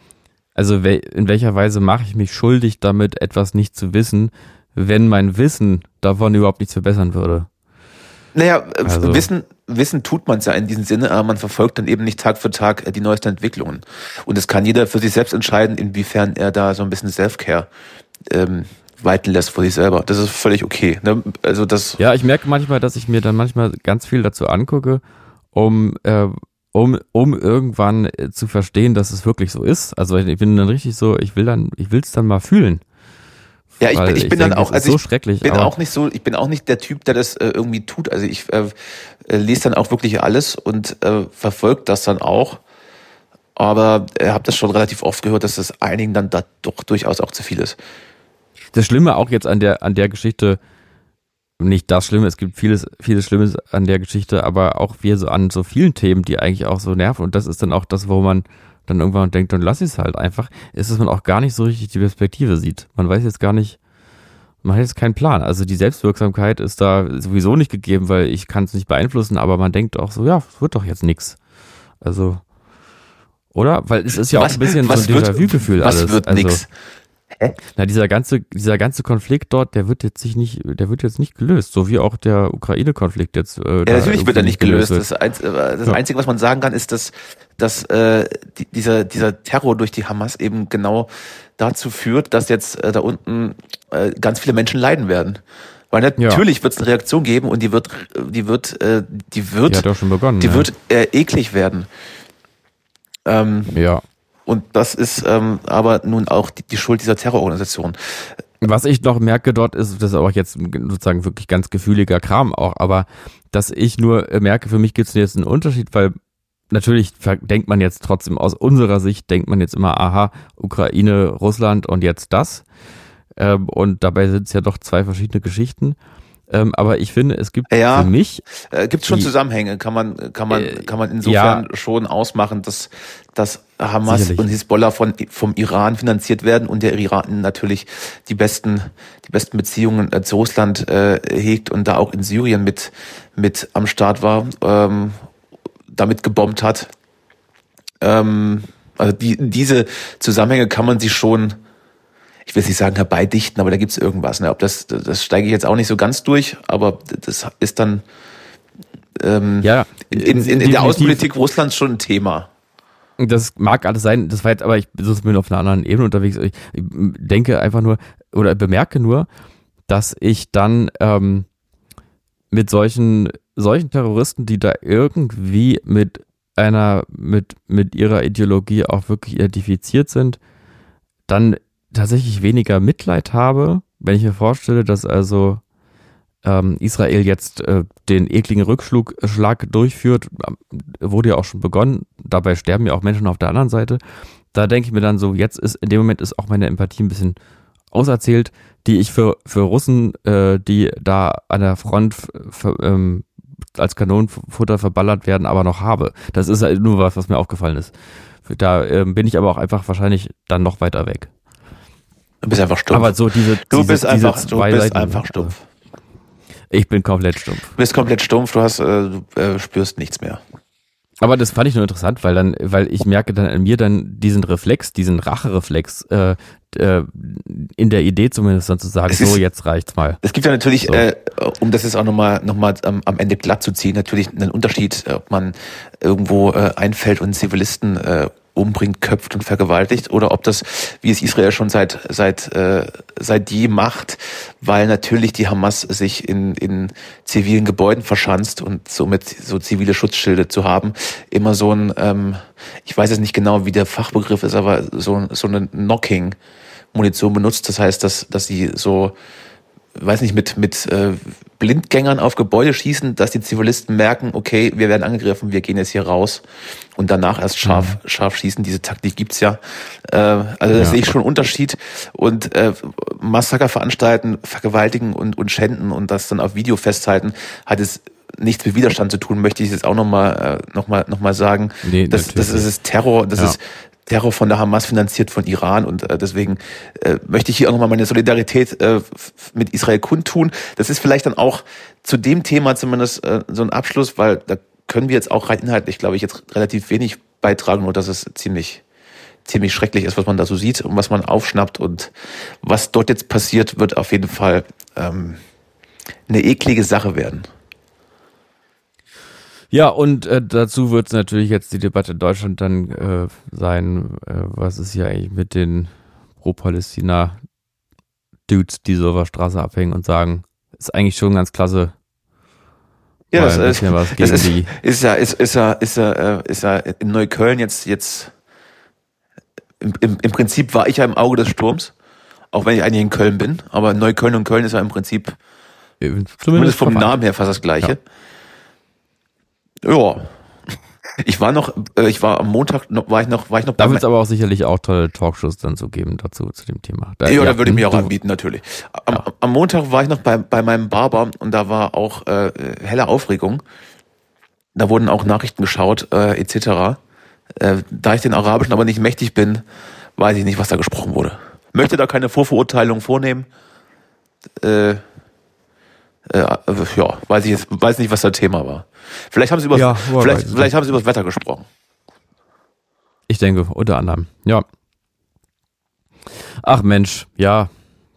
Speaker 3: also wel, in welcher Weise mache ich mich schuldig, damit etwas nicht zu wissen, wenn mein Wissen davon überhaupt nichts verbessern würde.
Speaker 2: Naja, äh,
Speaker 3: Also-
Speaker 2: Wissen, Wissen tut man es ja in diesem Sinne, aber man verfolgt dann eben nicht Tag für Tag äh, die neuesten Entwicklungen. Und es kann jeder für sich selbst entscheiden, inwiefern er da so ein bisschen Self-Care ähm, walten lässt vor sich selber. Das ist völlig okay. Ne? Also das,
Speaker 3: Ja, ich merke manchmal, dass ich mir dann manchmal ganz viel dazu angucke, um, äh, um, um irgendwann äh, zu verstehen, dass es wirklich so ist. Also ich bin dann richtig so, ich will dann, ich will es dann mal fühlen.
Speaker 2: Ja, ich, bin- ich bin dann
Speaker 3: denke,
Speaker 2: auch, also
Speaker 3: so
Speaker 2: ich bin auch nicht so, ich bin auch nicht der Typ, der das äh, irgendwie tut. Also ich äh, äh, lese dann auch wirklich alles und äh, verfolgt das dann auch. Aber äh, habe das schon relativ oft gehört, dass das einigen dann da doch durchaus auch zu viel ist.
Speaker 3: das Schlimme auch jetzt an der, an der Geschichte, nicht das Schlimme, es gibt vieles, vieles Schlimmes an der Geschichte, aber auch wir so an so vielen Themen, die eigentlich auch so nerven. Und das ist dann auch das, wo man dann irgendwann denkt, dann lass ich es halt einfach, ist, dass man auch gar nicht so richtig die Perspektive sieht. Man weiß jetzt gar nicht, man hat jetzt keinen Plan. Also die Selbstwirksamkeit ist da sowieso nicht gegeben, weil ich kann es nicht beeinflussen, aber man denkt auch so, ja, es wird doch jetzt nix. Also, oder? Weil es ist ja auch ein bisschen so ein Déjà-vu-Gefühl
Speaker 2: Was
Speaker 3: alles.
Speaker 2: wird
Speaker 3: also,
Speaker 2: nix?
Speaker 3: Na, dieser ganze, dieser ganze Konflikt dort, der wird jetzt sich nicht, der wird jetzt nicht gelöst, so wie auch der Ukraine-Konflikt jetzt. Äh,
Speaker 2: Ja, natürlich wird er nicht gelöst.
Speaker 3: wird.
Speaker 2: Das, Einz das
Speaker 3: Ja.
Speaker 2: Einzige, was man sagen kann, ist, dass, dass äh, die, dieser, dieser Terror durch die Hamas eben genau dazu führt, dass jetzt äh, da unten äh, ganz viele Menschen leiden werden. Weil natürlich wird es eine Reaktion geben und die wird, die wird, äh, die wird,
Speaker 3: Die hat auch schon begonnen.
Speaker 2: die
Speaker 3: ja.
Speaker 2: wird äh, eklig werden. Ähm,
Speaker 3: Ja.
Speaker 2: Und das ist ähm, aber nun auch die, die Schuld dieser Terrororganisation.
Speaker 3: Was ich noch merke dort ist, das ist auch jetzt sozusagen wirklich ganz gefühliger Kram auch, aber dass ich nur merke, für mich gibt es jetzt einen Unterschied, weil natürlich denkt man jetzt trotzdem aus unserer Sicht, denkt man jetzt immer, aha, Ukraine, Russland und jetzt das. Ähm, und dabei sind es ja doch zwei verschiedene Geschichten. Ähm, aber ich finde, es gibt
Speaker 2: ja,
Speaker 3: für mich.
Speaker 2: Äh, gibt schon Zusammenhänge, kann man, kann man, äh, kann man insofern ja, schon ausmachen, dass, dass Hamas sicherlich. und Hisbollah von, vom Iran finanziert werden und der Iran natürlich die besten, die besten Beziehungen äh, zu Russland äh, hegt und da auch in Syrien mit, mit am Start war, ähm, damit gebombt hat. Ähm, also die, diese Zusammenhänge kann man sich schon ich will nicht sagen herbeidichten, aber da gibt's irgendwas. Ne? Ob das, das steige ich jetzt auch nicht so ganz durch, aber das ist dann ähm, ja, in, in, in der Außenpolitik Russlands schon ein Thema.
Speaker 3: Das mag alles sein, das war jetzt, aber ich bin auf einer anderen Ebene unterwegs. Ich denke einfach nur oder bemerke nur, dass ich dann ähm, mit solchen, solchen Terroristen, die da irgendwie mit einer, mit, mit ihrer Ideologie auch wirklich identifiziert sind, dann tatsächlich weniger Mitleid habe, wenn ich mir vorstelle, dass also ähm, Israel jetzt äh, den ekligen Rückschlag durchführt, ähm, wurde ja auch schon begonnen, dabei sterben ja auch Menschen auf der anderen Seite. Da denke ich mir dann so, jetzt ist in dem Moment ist auch meine Empathie ein bisschen auserzählt, die ich für, für Russen, äh, die da an der Front ähm, als Kanonenfutter verballert werden, aber noch habe. Das ist halt nur was, was mir aufgefallen ist. Da ähm, bin ich aber auch einfach wahrscheinlich dann noch weiter weg.
Speaker 2: Du bist einfach stumpf.
Speaker 3: Aber so diese,
Speaker 2: du
Speaker 3: diese,
Speaker 2: bist einfach, du bist Seiten, einfach stumpf.
Speaker 3: Ich bin komplett stumpf.
Speaker 2: Du bist komplett stumpf, du hast, äh, du äh, spürst nichts mehr.
Speaker 3: Aber das fand ich nur interessant, weil dann, weil ich merke dann an mir dann diesen Reflex, diesen Rachereflex, äh, äh, in der Idee zumindest dann zu sagen, ist, so jetzt reicht's mal.
Speaker 2: Es gibt ja natürlich, so. äh, um das jetzt auch nochmal noch mal, ähm, am Ende glatt zu ziehen, natürlich einen Unterschied, ob man irgendwo äh, einfällt und Zivilisten äh, umbringt, köpft und vergewaltigt oder ob das, wie es Israel schon seit seit äh, seit je macht, weil natürlich die Hamas sich in in zivilen Gebäuden verschanzt und somit so zivile Schutzschilde zu haben, immer so ein, ähm, ich weiß jetzt nicht genau, wie der Fachbegriff ist, aber so so eine Knocking Munition benutzt. Das heißt, dass dass sie so weiß nicht, mit, mit äh, Blindgängern auf Gebäude schießen, dass die Zivilisten merken, okay, wir werden angegriffen, wir gehen jetzt hier raus und danach erst scharf, mhm. scharf schießen. Diese Taktik gibt's ja. Äh, also da ja. sehe ich schon einen Unterschied. Und äh, Massaker veranstalten, vergewaltigen und, und schänden und das dann auf Video festhalten, hat es nichts mit Widerstand zu tun, möchte ich jetzt auch nochmal äh, noch mal, noch mal sagen. Nee, das, das ist Terror, das ja. ist Terror von der Hamas finanziert von Iran und äh, deswegen äh, möchte ich hier auch nochmal meine Solidarität äh, mit Israel kundtun. Das ist vielleicht dann auch zu dem Thema zumindest äh, so ein Abschluss, weil da können wir jetzt auch rein inhaltlich, glaube ich, jetzt relativ wenig beitragen, nur dass es ziemlich ziemlich schrecklich ist, was man da so sieht und was man aufschnappt und was dort jetzt passiert, wird auf jeden Fall ähm, eine eklige Sache werden.
Speaker 3: Ja, und äh, dazu wird es natürlich jetzt die Debatte in Deutschland dann äh, sein, äh, was ist hier eigentlich mit den Pro-Palästina-Dudes, die so auf der Straße abhängen und sagen, ist eigentlich schon ganz klasse.
Speaker 2: Ja, das, ist, was gegen das ist, die ist ja, ist, ist ja, ist ja, äh, ist ja in Neukölln jetzt, jetzt im, im, im Prinzip war ich ja im Auge des Sturms, auch wenn ich eigentlich in Köln bin, aber Neukölln und Köln ist ja im Prinzip zumindest, zumindest vom Namen her fast das Gleiche. Ja. Ja. Ich war noch, äh, ich war am Montag, noch, war ich noch, war ich noch.
Speaker 3: Da wird es aber auch sicherlich auch tolle Talkshows dann so geben dazu zu dem Thema.
Speaker 2: Da, ja, da würde ich mich auch anbieten natürlich. Am, ja. am, Montag war ich noch bei, bei meinem Barber und da war auch äh, helle Aufregung. Da wurden auch Nachrichten geschaut äh, etc. Äh, da ich den Arabischen aber nicht mächtig bin, weiß ich nicht, was da gesprochen wurde. Möchte da keine Vorverurteilung vornehmen. Äh, äh, ja, weiß ich jetzt, weiß nicht, was das Thema war. Vielleicht haben sie über, ja, vielleicht, vielleicht haben sie über das Wetter gesprochen.
Speaker 3: Ich denke, unter anderem, ja. Ach Mensch, ja,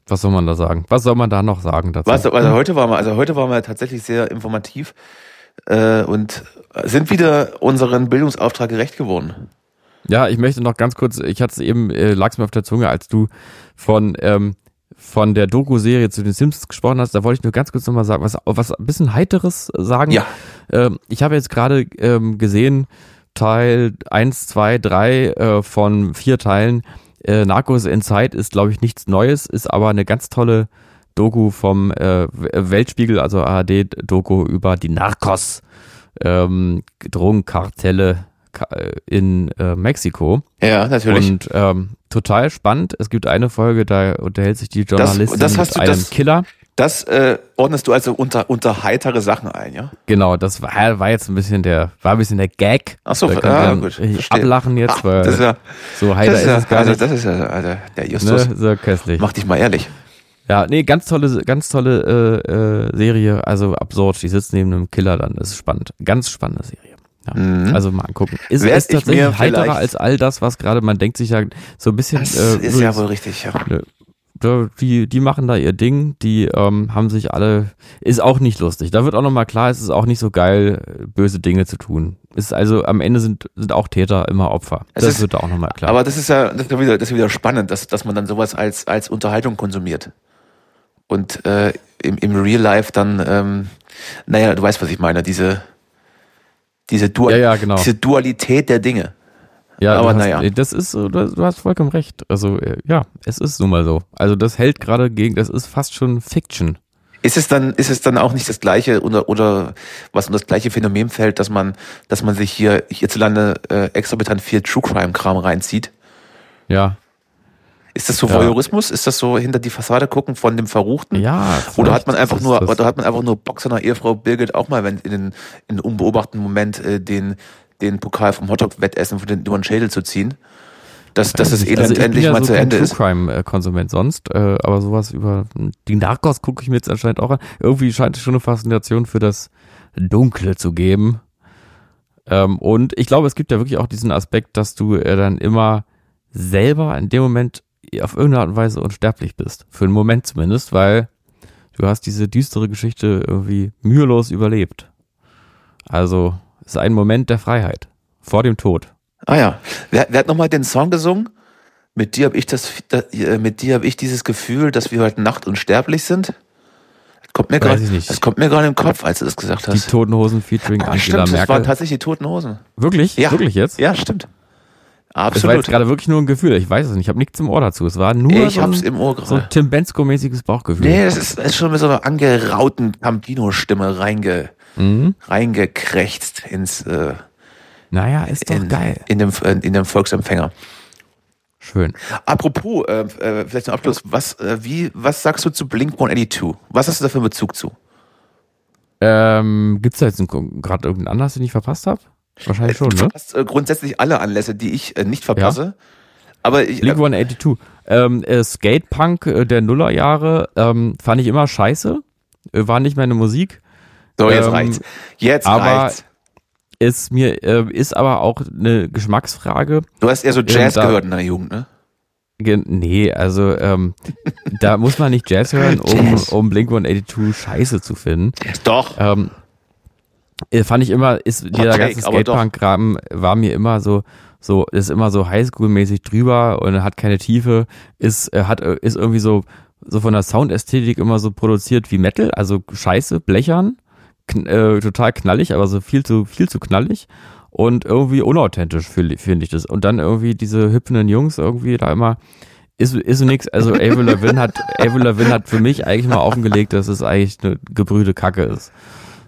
Speaker 3: was soll man da sagen? Was soll man da noch sagen dazu?
Speaker 2: Was, also heute waren wir, also heute waren wir tatsächlich sehr informativ äh, und sind wieder unseren Bildungsauftrag gerecht geworden.
Speaker 3: Ja, ich möchte noch ganz kurz, ich hatte es eben, äh, lag es mir auf der Zunge, als du von ähm, von der Doku-Serie zu den Simpsons gesprochen hast, da wollte ich nur ganz kurz nochmal sagen, was, was ein bisschen heiteres sagen.
Speaker 2: Ja.
Speaker 3: Ähm, ich habe jetzt gerade ähm, gesehen, Teil 1, 2, 3 äh, von vier Teilen Äh, Narcos Inside ist, glaube ich, nichts Neues, ist aber eine ganz tolle Doku vom äh, Weltspiegel, also ARD-Doku über die Narcos, ähm, Drogenkartelle in äh, Mexiko.
Speaker 2: Ja, natürlich.
Speaker 3: Und ähm, total spannend. Es gibt eine Folge, da unterhält sich die Journalistin
Speaker 2: das hast
Speaker 3: mit
Speaker 2: du-
Speaker 3: einem
Speaker 2: das-
Speaker 3: Killer.
Speaker 2: Das äh, ordnest du also unter, unter heitere Sachen ein, ja?
Speaker 3: Genau, das war, war jetzt ein bisschen der, war ein bisschen der Gag.
Speaker 2: Ach so,
Speaker 3: da
Speaker 2: ja,
Speaker 3: kann
Speaker 2: gut, verstehe.
Speaker 3: ablachen jetzt,
Speaker 2: Ah,
Speaker 3: weil
Speaker 2: das ist ja,
Speaker 3: so heiter
Speaker 2: das ist
Speaker 3: ist,
Speaker 2: ja,
Speaker 3: es gar
Speaker 2: also,
Speaker 3: nicht.
Speaker 2: das ist ja, also, der Justus,
Speaker 3: ne, so köstlich.
Speaker 2: mach dich mal ehrlich.
Speaker 3: Ja, nee, ganz tolle, ganz tolle äh, äh, Serie, also absurd. Die sitzt neben einem Killer dann, das ist spannend. Ganz spannende Serie. Ja.
Speaker 2: Mhm.
Speaker 3: Also mal angucken. Ist,
Speaker 2: Werd
Speaker 3: ist
Speaker 2: ich
Speaker 3: tatsächlich heiterer als all das, was gerade, man denkt sich ja so ein bisschen,
Speaker 2: Das
Speaker 3: äh,
Speaker 2: ist ja wohl richtig, ja.
Speaker 3: da- die, die machen da ihr Ding, die ähm, haben sich alle, ist auch nicht lustig. Da wird auch nochmal klar, es ist auch nicht so geil, böse Dinge zu tun. Ist also, am Ende sind, sind auch Täter immer Opfer.
Speaker 2: Es
Speaker 3: das
Speaker 2: ist-
Speaker 3: wird da auch nochmal klar.
Speaker 2: Aber das ist ja, das ist ja wieder, das ist wieder spannend, dass, dass man dann sowas als, als Unterhaltung konsumiert. Und äh, im, im Real Life dann, ähm, naja, du weißt, was ich meine, diese, diese, Dual,
Speaker 3: Ja, ja, genau.
Speaker 2: diese Dualität der Dinge.
Speaker 3: Ja,
Speaker 2: Aber
Speaker 3: hast,
Speaker 2: naja.
Speaker 3: Das ist so, du du hast vollkommen recht. Also, äh, ja, es ist nun mal so. Also, das hält gerade gegen, das ist fast schon Fiction.
Speaker 2: Ist es dann, ist es dann auch nicht das gleiche oder, oder was um das gleiche Phänomen fällt, dass man, dass man sich hier hierzulande äh, exorbitant viel True Crime Kram reinzieht?
Speaker 3: Ja.
Speaker 2: Ist das so
Speaker 3: Ja.
Speaker 2: Voyeurismus? Ist das so hinter die Fassade gucken von dem Verruchten?
Speaker 3: Ja.
Speaker 2: Oder hat man einfach nur, oder hat man einfach nur Bock seiner Ehefrau Birgit auch mal, wenn in den, in einem unbeobachteten Moment äh, den, den Pokal vom Hotdog-Wettessen von den über den Schädel zu ziehen? Dass, dass das
Speaker 3: Weiß
Speaker 2: Elend
Speaker 3: also ich
Speaker 2: endlich
Speaker 3: bin ja
Speaker 2: mal
Speaker 3: so
Speaker 2: zu Ende
Speaker 3: True
Speaker 2: ist.
Speaker 3: Crime äh, Konsument sonst, äh, aber sowas über die Narcos gucke ich mir jetzt anscheinend auch an. Irgendwie scheint es schon eine Faszination für das Dunkle zu geben. Ähm, und ich glaube, es gibt ja wirklich auch diesen Aspekt, dass du äh, dann immer selber in dem Moment auf irgendeine Art und Weise unsterblich bist. Für einen Moment zumindest, weil du hast diese düstere Geschichte irgendwie mühelos überlebt. Also es ist ein Moment der Freiheit vor dem Tod.
Speaker 2: Ah ja. Wer, wer hat nochmal den Song gesungen? Mit dir habe ich das, da- äh, mit dir habe ich dieses Gefühl, dass wir heute Nacht unsterblich sind. Das kommt mir gerade, das kommt mir gerade im Kopf, als du das gesagt
Speaker 3: Die
Speaker 2: hast.
Speaker 3: Toten Hosen featuring Angela
Speaker 2: Stimmt, das
Speaker 3: Merkel.
Speaker 2: waren tatsächlich die Toten Hosen.
Speaker 3: Wirklich?
Speaker 2: Ja.
Speaker 3: Wirklich jetzt?
Speaker 2: Ja, stimmt.
Speaker 3: Das war
Speaker 2: Absolut.
Speaker 3: jetzt gerade wirklich nur ein Gefühl. Ich weiß es nicht. Ich habe nichts im Ohr dazu. Es war nur
Speaker 2: ich
Speaker 3: so,
Speaker 2: hab's
Speaker 3: ein,
Speaker 2: im Ohr
Speaker 3: so ein. Tim Bensko-mäßiges Bauchgefühl.
Speaker 2: Nee, das ist, ist schon mit so einer angerauten Campino-Stimme reinge,
Speaker 3: Mhm.
Speaker 2: reingekrächzt ins, äh,
Speaker 3: Naja, ist doch
Speaker 2: in,
Speaker 3: geil.
Speaker 2: in, dem, in dem Volksempfänger.
Speaker 3: Schön.
Speaker 2: Apropos, äh, äh, vielleicht zum Abschluss, was, äh, wie, was sagst du zu Blink 182? Was hast du da für einen Bezug zu?
Speaker 3: Ähm, gibt's da jetzt gerade irgendeinen Anlass, den ich verpasst habe? Wahrscheinlich schon,
Speaker 2: du
Speaker 3: ne?
Speaker 2: verpasst äh, grundsätzlich alle Anlässe, die ich äh, nicht verpasse. Aber ich,
Speaker 3: Blink
Speaker 2: äh,
Speaker 3: 182. Ähm, äh, Skatepunk äh, der Nullerjahre ähm, fand ich immer scheiße. Äh, war nicht meine Musik.
Speaker 2: so, jetzt
Speaker 3: ähm,
Speaker 2: reicht's. Jetzt
Speaker 3: aber-
Speaker 2: reicht's.
Speaker 3: Ist mir, äh, ist aber auch eine Geschmacksfrage.
Speaker 2: Du hast eher so Jazz
Speaker 3: da-
Speaker 2: gehört in deiner Jugend, ne?
Speaker 3: Nee, also ähm, da muss man nicht Jazz hören, um, [laughs]
Speaker 2: Jazz.
Speaker 3: um Blink 182 scheiße zu finden.
Speaker 2: Doch.
Speaker 3: Ähm, äh, fand ich immer, ist dieser
Speaker 2: Take,
Speaker 3: ganze. Skatepunk-Kram war mir immer so, so, ist immer so Highschool-mäßig drüber und hat keine Tiefe, ist, äh, hat, äh, ist irgendwie so, so von der Soundästhetik immer so produziert wie Metal, also scheiße, blechern, kn äh, total knallig, aber so viel zu, viel zu knallig und irgendwie unauthentisch finde find ich das. Und dann irgendwie diese hüpfenden Jungs irgendwie da immer, ist, ist nix. Also Avril Lavigne hat, Avril Lavigne hat für mich eigentlich mal offengelegt, dass es eigentlich eine gebrühte Kacke ist.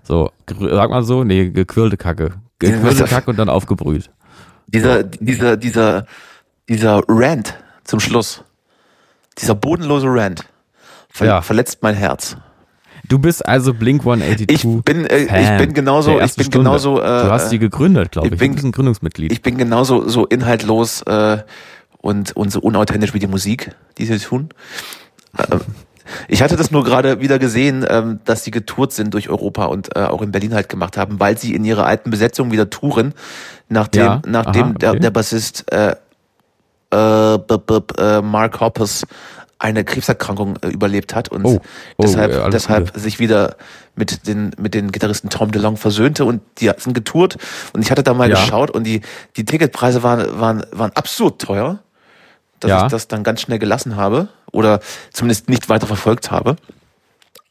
Speaker 3: So, sag mal so, nee, gequirlte Kacke. Gequirlte Kacke und dann aufgebrüht.
Speaker 2: Dieser, dieser, dieser, dieser Rant zum Schluss. Dieser bodenlose Rant. Ver
Speaker 3: Ja.
Speaker 2: Verletzt mein Herz.
Speaker 3: Du bist also Blink 182.
Speaker 2: Ich bin, äh, ich bin genauso, ich bin
Speaker 3: Stunde.
Speaker 2: genauso, äh,
Speaker 3: Du hast die gegründet, glaube
Speaker 2: ich
Speaker 3: ich.
Speaker 2: bin-
Speaker 3: ein Gründungsmitglied.
Speaker 2: ich bin genauso so inhaltlos äh, und, und so unauthentisch wie die Musik, die sie tun. Äh, ich hatte das nur gerade wieder gesehen, ähm, dass sie getourt sind durch Europa und äh, auch in Berlin halt gemacht haben, weil sie in ihrer alten Besetzung wieder touren, nachdem,
Speaker 3: Ja,
Speaker 2: nachdem
Speaker 3: aha,
Speaker 2: der,
Speaker 3: okay.
Speaker 2: der Bassist äh, äh, b, b, b, äh, Mark Hoppus eine Krebserkrankung äh, überlebt hat und
Speaker 3: Oh. Oh,
Speaker 2: deshalb,
Speaker 3: ja, alles
Speaker 2: deshalb sich wieder mit den, mit den Gitarristen Tom DeLong versöhnte und die sind getourt und ich hatte da mal
Speaker 3: Ja.
Speaker 2: geschaut und die, die Ticketpreise waren, waren, waren absurd teuer, dass
Speaker 3: Ja.
Speaker 2: ich das dann ganz schnell gelassen habe oder zumindest nicht weiter verfolgt habe.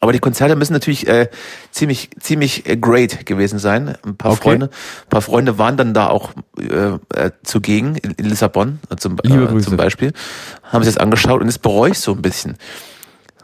Speaker 2: Aber die Konzerte müssen natürlich äh, ziemlich ziemlich äh, great gewesen sein. Ein paar
Speaker 3: Okay.
Speaker 2: Freunde, ein paar Freunde waren dann da auch äh, äh, zugegen in, in Lissabon zum, äh, zum Beispiel, haben sich das angeschaut und das bereue ich so ein bisschen.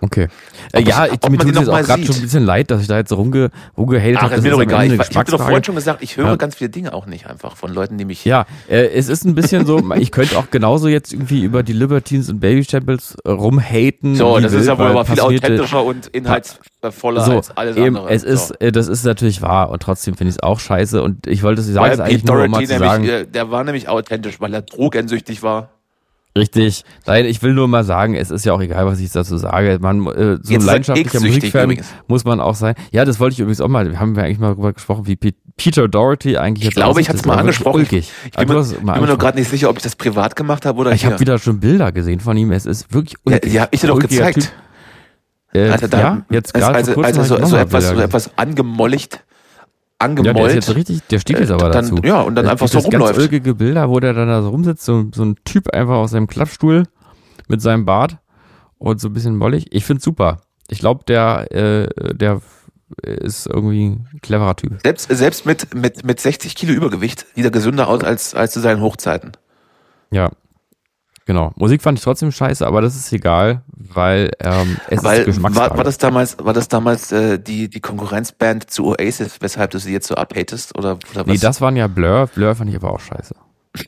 Speaker 3: Okay. Äh, ja, ich, mir tut es auch gerade schon ein bisschen leid, dass ich da jetzt so rumge, rumgehatet
Speaker 2: Ach,
Speaker 3: habe.
Speaker 2: ist Ich, ich habe doch vorhin schon gesagt, ich höre
Speaker 3: Ja.
Speaker 2: ganz viele Dinge auch nicht einfach von Leuten, die mich
Speaker 3: Ja, äh, es ist ein bisschen so, [laughs] ich könnte auch genauso jetzt irgendwie über die Libertines und Baby Chapels äh, rumhaten.
Speaker 2: So, das ist
Speaker 3: wild,
Speaker 2: ja wohl aber viel authentischer und inhaltsvoller
Speaker 3: So,
Speaker 2: als alles
Speaker 3: eben,
Speaker 2: andere.
Speaker 3: es ist,
Speaker 2: so.
Speaker 3: äh, das ist natürlich wahr und trotzdem finde ich es auch scheiße und ich wollte es sagen, eigentlich
Speaker 2: Pete
Speaker 3: nur um mal zu sagen,
Speaker 2: äh, der war nämlich authentisch, weil er drogensüchtig war.
Speaker 3: Richtig, nein, ich will nur mal sagen, es ist ja auch egal, was ich dazu sage, man, äh, so ein
Speaker 2: Jetzt er
Speaker 3: leidenschaftlicher Musikfan muss man auch sein. Ja, das wollte ich übrigens auch mal, wir haben ja eigentlich mal darüber gesprochen, wie Pete, Peter Doherty eigentlich
Speaker 2: Ich
Speaker 3: jetzt
Speaker 2: glaube, ich hatte es mal angesprochen.
Speaker 3: Ulkig.
Speaker 2: Ich bin, mir- bin mir nur gerade nicht sicher, ob ich das privat gemacht habe oder
Speaker 3: Ich habe wieder schon Bilder gesehen von ihm. Es ist wirklich
Speaker 2: ja,
Speaker 3: ulkig.
Speaker 2: die habe ich dir doch gezeigt.
Speaker 3: Typ. Äh,
Speaker 2: Alter, da-
Speaker 3: ja, jetzt
Speaker 2: also,
Speaker 3: gerade
Speaker 2: also, also so, so etwas, so etwas angemolligt,
Speaker 3: Ja, der ist
Speaker 2: angemollt.
Speaker 3: jetzt richtig, der stiehlt es aber
Speaker 2: Äh, dann,
Speaker 3: dazu.
Speaker 2: Ja, und dann einfach so
Speaker 3: jetzt ganz
Speaker 2: rumläuft.
Speaker 3: ulkige Bilder, wo der dann da so rumsitzt, so, so ein Typ einfach aus seinem Klappstuhl mit seinem Bart und so ein bisschen mollig. Ich find's super. Ich glaube, der, äh, der ist irgendwie ein cleverer Typ.
Speaker 2: Selbst, selbst mit, mit, mit 60 Kilo Übergewicht sieht er gesünder aus als, als zu seinen Hochzeiten.
Speaker 3: Ja. Genau. Musik fand ich trotzdem scheiße, aber das ist egal, weil ähm, es
Speaker 2: Weil
Speaker 3: ist Geschmacksfrage.
Speaker 2: war, war das damals, war das damals äh, die, die Konkurrenzband zu Oasis, weshalb du sie jetzt so abhatest? Oder, oder was?
Speaker 3: Nee, das waren ja Blur. Blur fand ich aber auch scheiße.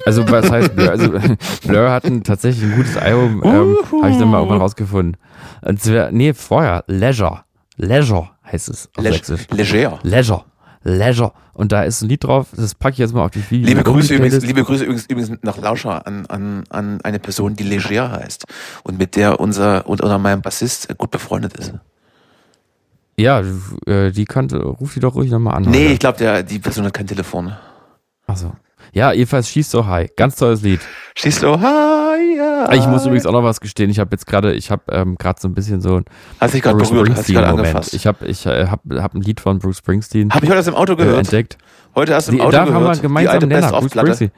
Speaker 3: Also was heißt Blur? Also [laughs] Blur hatten tatsächlich ein gutes Album, ähm, habe ich dann mal irgendwann rausgefunden. Und zwar, nee, vorher, Leisure. Leisure heißt es auf.
Speaker 2: Leger.
Speaker 3: Leisure. Leisure. Und da ist ein Lied drauf, das packe ich jetzt mal auf die Video.
Speaker 2: Liebe Grüße übrigens, liebe Grüße übrigens, übrigens nach Lauscher an, an, an eine Person, die Leger heißt und mit der unser und oder mein Bassist gut befreundet ist.
Speaker 3: Ja, äh, die kannte, ruf die doch ruhig nochmal an.
Speaker 2: Nee,
Speaker 3: Alter.
Speaker 2: ich glaube, die Person hat kein Telefon.
Speaker 3: Achso. Ja, jedenfalls Schieß so high. Ganz tolles Lied.
Speaker 2: Schießt so, hi, ja.
Speaker 3: Ich muss übrigens auch noch was gestehen. Ich habe jetzt gerade, ich habe ähm, gerade so ein bisschen so ein
Speaker 2: Hast dich gerade
Speaker 3: Bruce
Speaker 2: berührt, hast dich gerade angefasst.
Speaker 3: Ich habe ich, äh, hab, hab ein Lied von Bruce Springsteen
Speaker 2: Habe ich heute erst im Auto
Speaker 3: äh,
Speaker 2: gehört.
Speaker 3: entdeckt.
Speaker 2: Heute erst im
Speaker 3: Die,
Speaker 2: Auto
Speaker 3: da
Speaker 2: gehört.
Speaker 3: haben wir einen
Speaker 2: die
Speaker 3: Nenner, Bruce. Springsteen.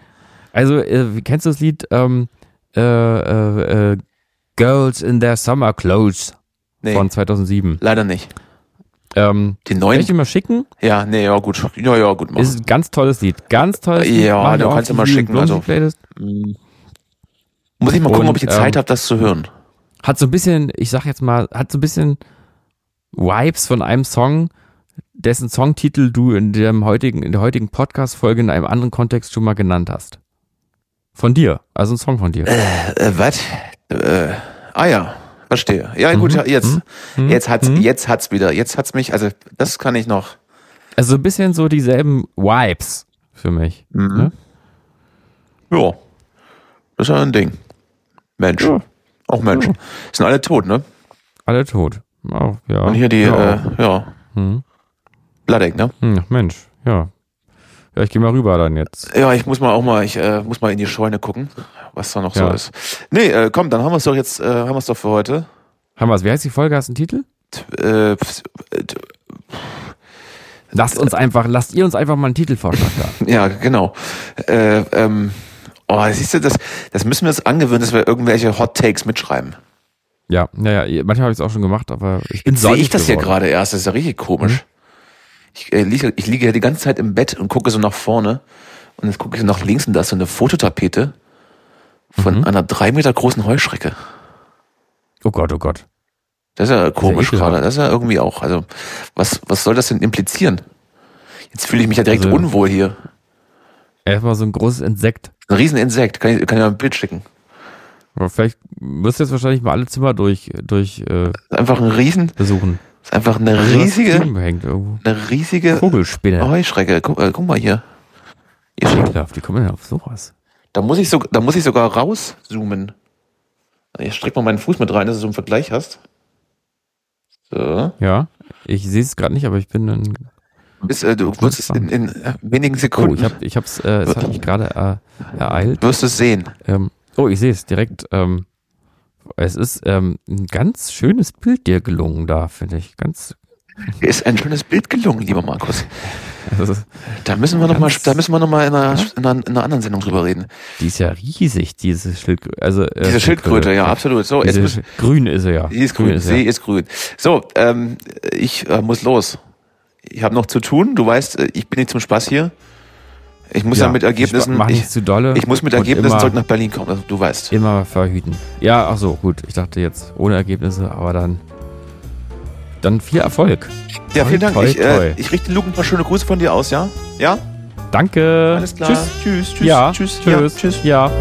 Speaker 3: Also, äh, kennst du das Lied ähm, äh, äh, äh, Girls in Their Summer Clothes
Speaker 2: Nee,
Speaker 3: von 2007?
Speaker 2: leider nicht.
Speaker 3: Ähm, kann
Speaker 2: neuen?
Speaker 3: ich dir mal schicken?
Speaker 2: Ja, nee, ja gut. Ja, ja, gut. Mach.
Speaker 3: Ist ein ganz tolles Lied. Ganz tolles Lied.
Speaker 2: Ja, du kannst du mal schicken, also.
Speaker 3: Playlist.
Speaker 2: Muss ich mal gucken,
Speaker 3: Und,
Speaker 2: ob ich die Zeit
Speaker 3: ähm,
Speaker 2: habe, das zu hören.
Speaker 3: Hat so ein bisschen, ich sag jetzt mal, hat so ein bisschen Vibes von einem Song, dessen Songtitel du in dem heutigen, in der heutigen Podcast-Folge in einem anderen Kontext schon mal genannt hast. Von dir. Also ein Song von dir.
Speaker 2: Äh, was? Äh, ah ja, verstehe. Ja, gut, ja, jetzt,
Speaker 3: Mhm.
Speaker 2: jetzt hat's,
Speaker 3: Mhm.
Speaker 2: jetzt hat's wieder, jetzt hat's mich, also das kann ich noch.
Speaker 3: Also ein bisschen so dieselben Vibes für mich.
Speaker 2: Mhm. Ja, das ist ja ein Ding. Mensch,
Speaker 3: Ja.
Speaker 2: auch Mensch. Sind alle tot, ne?
Speaker 3: Alle tot. Auch, ja.
Speaker 2: Und hier die,
Speaker 3: ja.
Speaker 2: äh, ja,
Speaker 3: Hm.
Speaker 2: Bladek, ne?
Speaker 3: Hm, Mensch, ja. Ja, ich gehe mal rüber dann jetzt.
Speaker 2: Ja, ich muss mal auch mal, ich äh, muss mal in die Scheune gucken, was da noch
Speaker 3: Ja.
Speaker 2: so ist. Nee, äh, komm, dann haben wir es doch jetzt, äh, haben wir es doch für heute.
Speaker 3: Haben wir's. Wie heißt die Folge? Hast du einen Titel?
Speaker 2: T- Äh, äh, t-
Speaker 3: Lasst uns einfach, lasst ihr uns einfach mal einen Titelvorschlag da. [laughs]
Speaker 2: ja, genau. Äh, ähm, oh, siehst du, das, das müssen wir uns angewöhnen, dass wir irgendwelche Hot Takes mitschreiben.
Speaker 3: Ja, ja, ja. Manchmal habe ich es auch schon gemacht, aber ich bin
Speaker 2: Jetzt sehe ich das hier
Speaker 3: geworden.
Speaker 2: gerade erst, das ist ja richtig komisch.
Speaker 3: Mhm.
Speaker 2: Ich, äh, liege, ich liege ja die ganze Zeit im Bett und gucke so nach vorne und jetzt gucke ich so nach links und da ist so eine Fototapete von
Speaker 3: Mhm.
Speaker 2: einer drei Meter großen Heuschrecke.
Speaker 3: Oh Gott, oh Gott.
Speaker 2: Das ist ja komisch gerade. Das ist ja irgendwie auch. Also, was, was soll das denn implizieren? Jetzt fühle ich mich ja direkt
Speaker 3: Also-
Speaker 2: unwohl hier.
Speaker 3: Erstmal so ein großes Insekt.
Speaker 2: Ein Rieseninsekt. Kann ich, kann ich mal ein Bild schicken?
Speaker 3: Aber vielleicht wirst du jetzt wahrscheinlich mal alle Zimmer durch, durch äh,
Speaker 2: einfach ein Riesen,
Speaker 3: besuchen.
Speaker 2: ist einfach eine
Speaker 3: Irgendwas
Speaker 2: riesige,
Speaker 3: hängt irgendwo.
Speaker 2: eine riesige
Speaker 3: Vogelspinne.
Speaker 2: Heuschrecke. Guck, äh, guck mal hier. hier.
Speaker 3: Ekelhaft, wie kommen denn auf sowas?
Speaker 2: Da muss ich so, da muss ich sogar rauszoomen. Ich streck mal meinen Fuß mit rein, dass du so einen Vergleich hast. So.
Speaker 3: Ja, ich sehe es gerade nicht, aber ich bin dann.
Speaker 2: Bis, äh, du wirst es in, in äh, wenigen
Speaker 3: Oh,
Speaker 2: Sekunden
Speaker 3: ich hab, ich hab's, äh, es hat mich gerade äh, ereilt.
Speaker 2: wirst du es sehen.
Speaker 3: Ähm, oh, ich sehe es direkt. Ähm, es ist ähm, ein ganz schönes Bild dir gelungen da, finde ich. Ganz.
Speaker 2: Ist ein schönes Bild gelungen, lieber Markus.
Speaker 3: Ist,
Speaker 2: Da müssen wir noch mal,
Speaker 3: Ganz-
Speaker 2: da müssen wir noch mal in einer, in einer, in einer anderen Sendung drüber reden.
Speaker 3: die ist ja riesig, diese Schildkröte. Also, äh,
Speaker 2: Diese Schildkröte, ja, absolut. So, jetzt müssen,
Speaker 3: grün ist sie ja.
Speaker 2: die ist grün,
Speaker 3: ist
Speaker 2: sie
Speaker 3: sie ja.
Speaker 2: ist grün. So, ähm, ich äh, muss los. Ich habe noch zu tun. Du weißt, äh, ich bin nicht zum Spaß hier. Ich muss ja, mit Ergebnissen, ich,
Speaker 3: nicht zu dolle.
Speaker 2: ich muss mit Ergebnissen zurück nach Berlin kommen. Also, du weißt.
Speaker 3: immer verhüten. Ja, ach so, gut. Ich dachte jetzt ohne Ergebnisse, aber dann, dann viel Erfolg.
Speaker 2: Ja, vielen Dank.
Speaker 3: toi,
Speaker 2: ich, äh, ich richte Luke ein paar schöne Grüße von dir aus, ja? Ja?
Speaker 3: Danke.
Speaker 2: Alles klar.
Speaker 3: Tschüss.
Speaker 2: Tschüss. Tschüss.
Speaker 3: Ja.
Speaker 2: Tschüss.
Speaker 3: Tschüss.
Speaker 2: Ja, tschüss.
Speaker 3: Ja.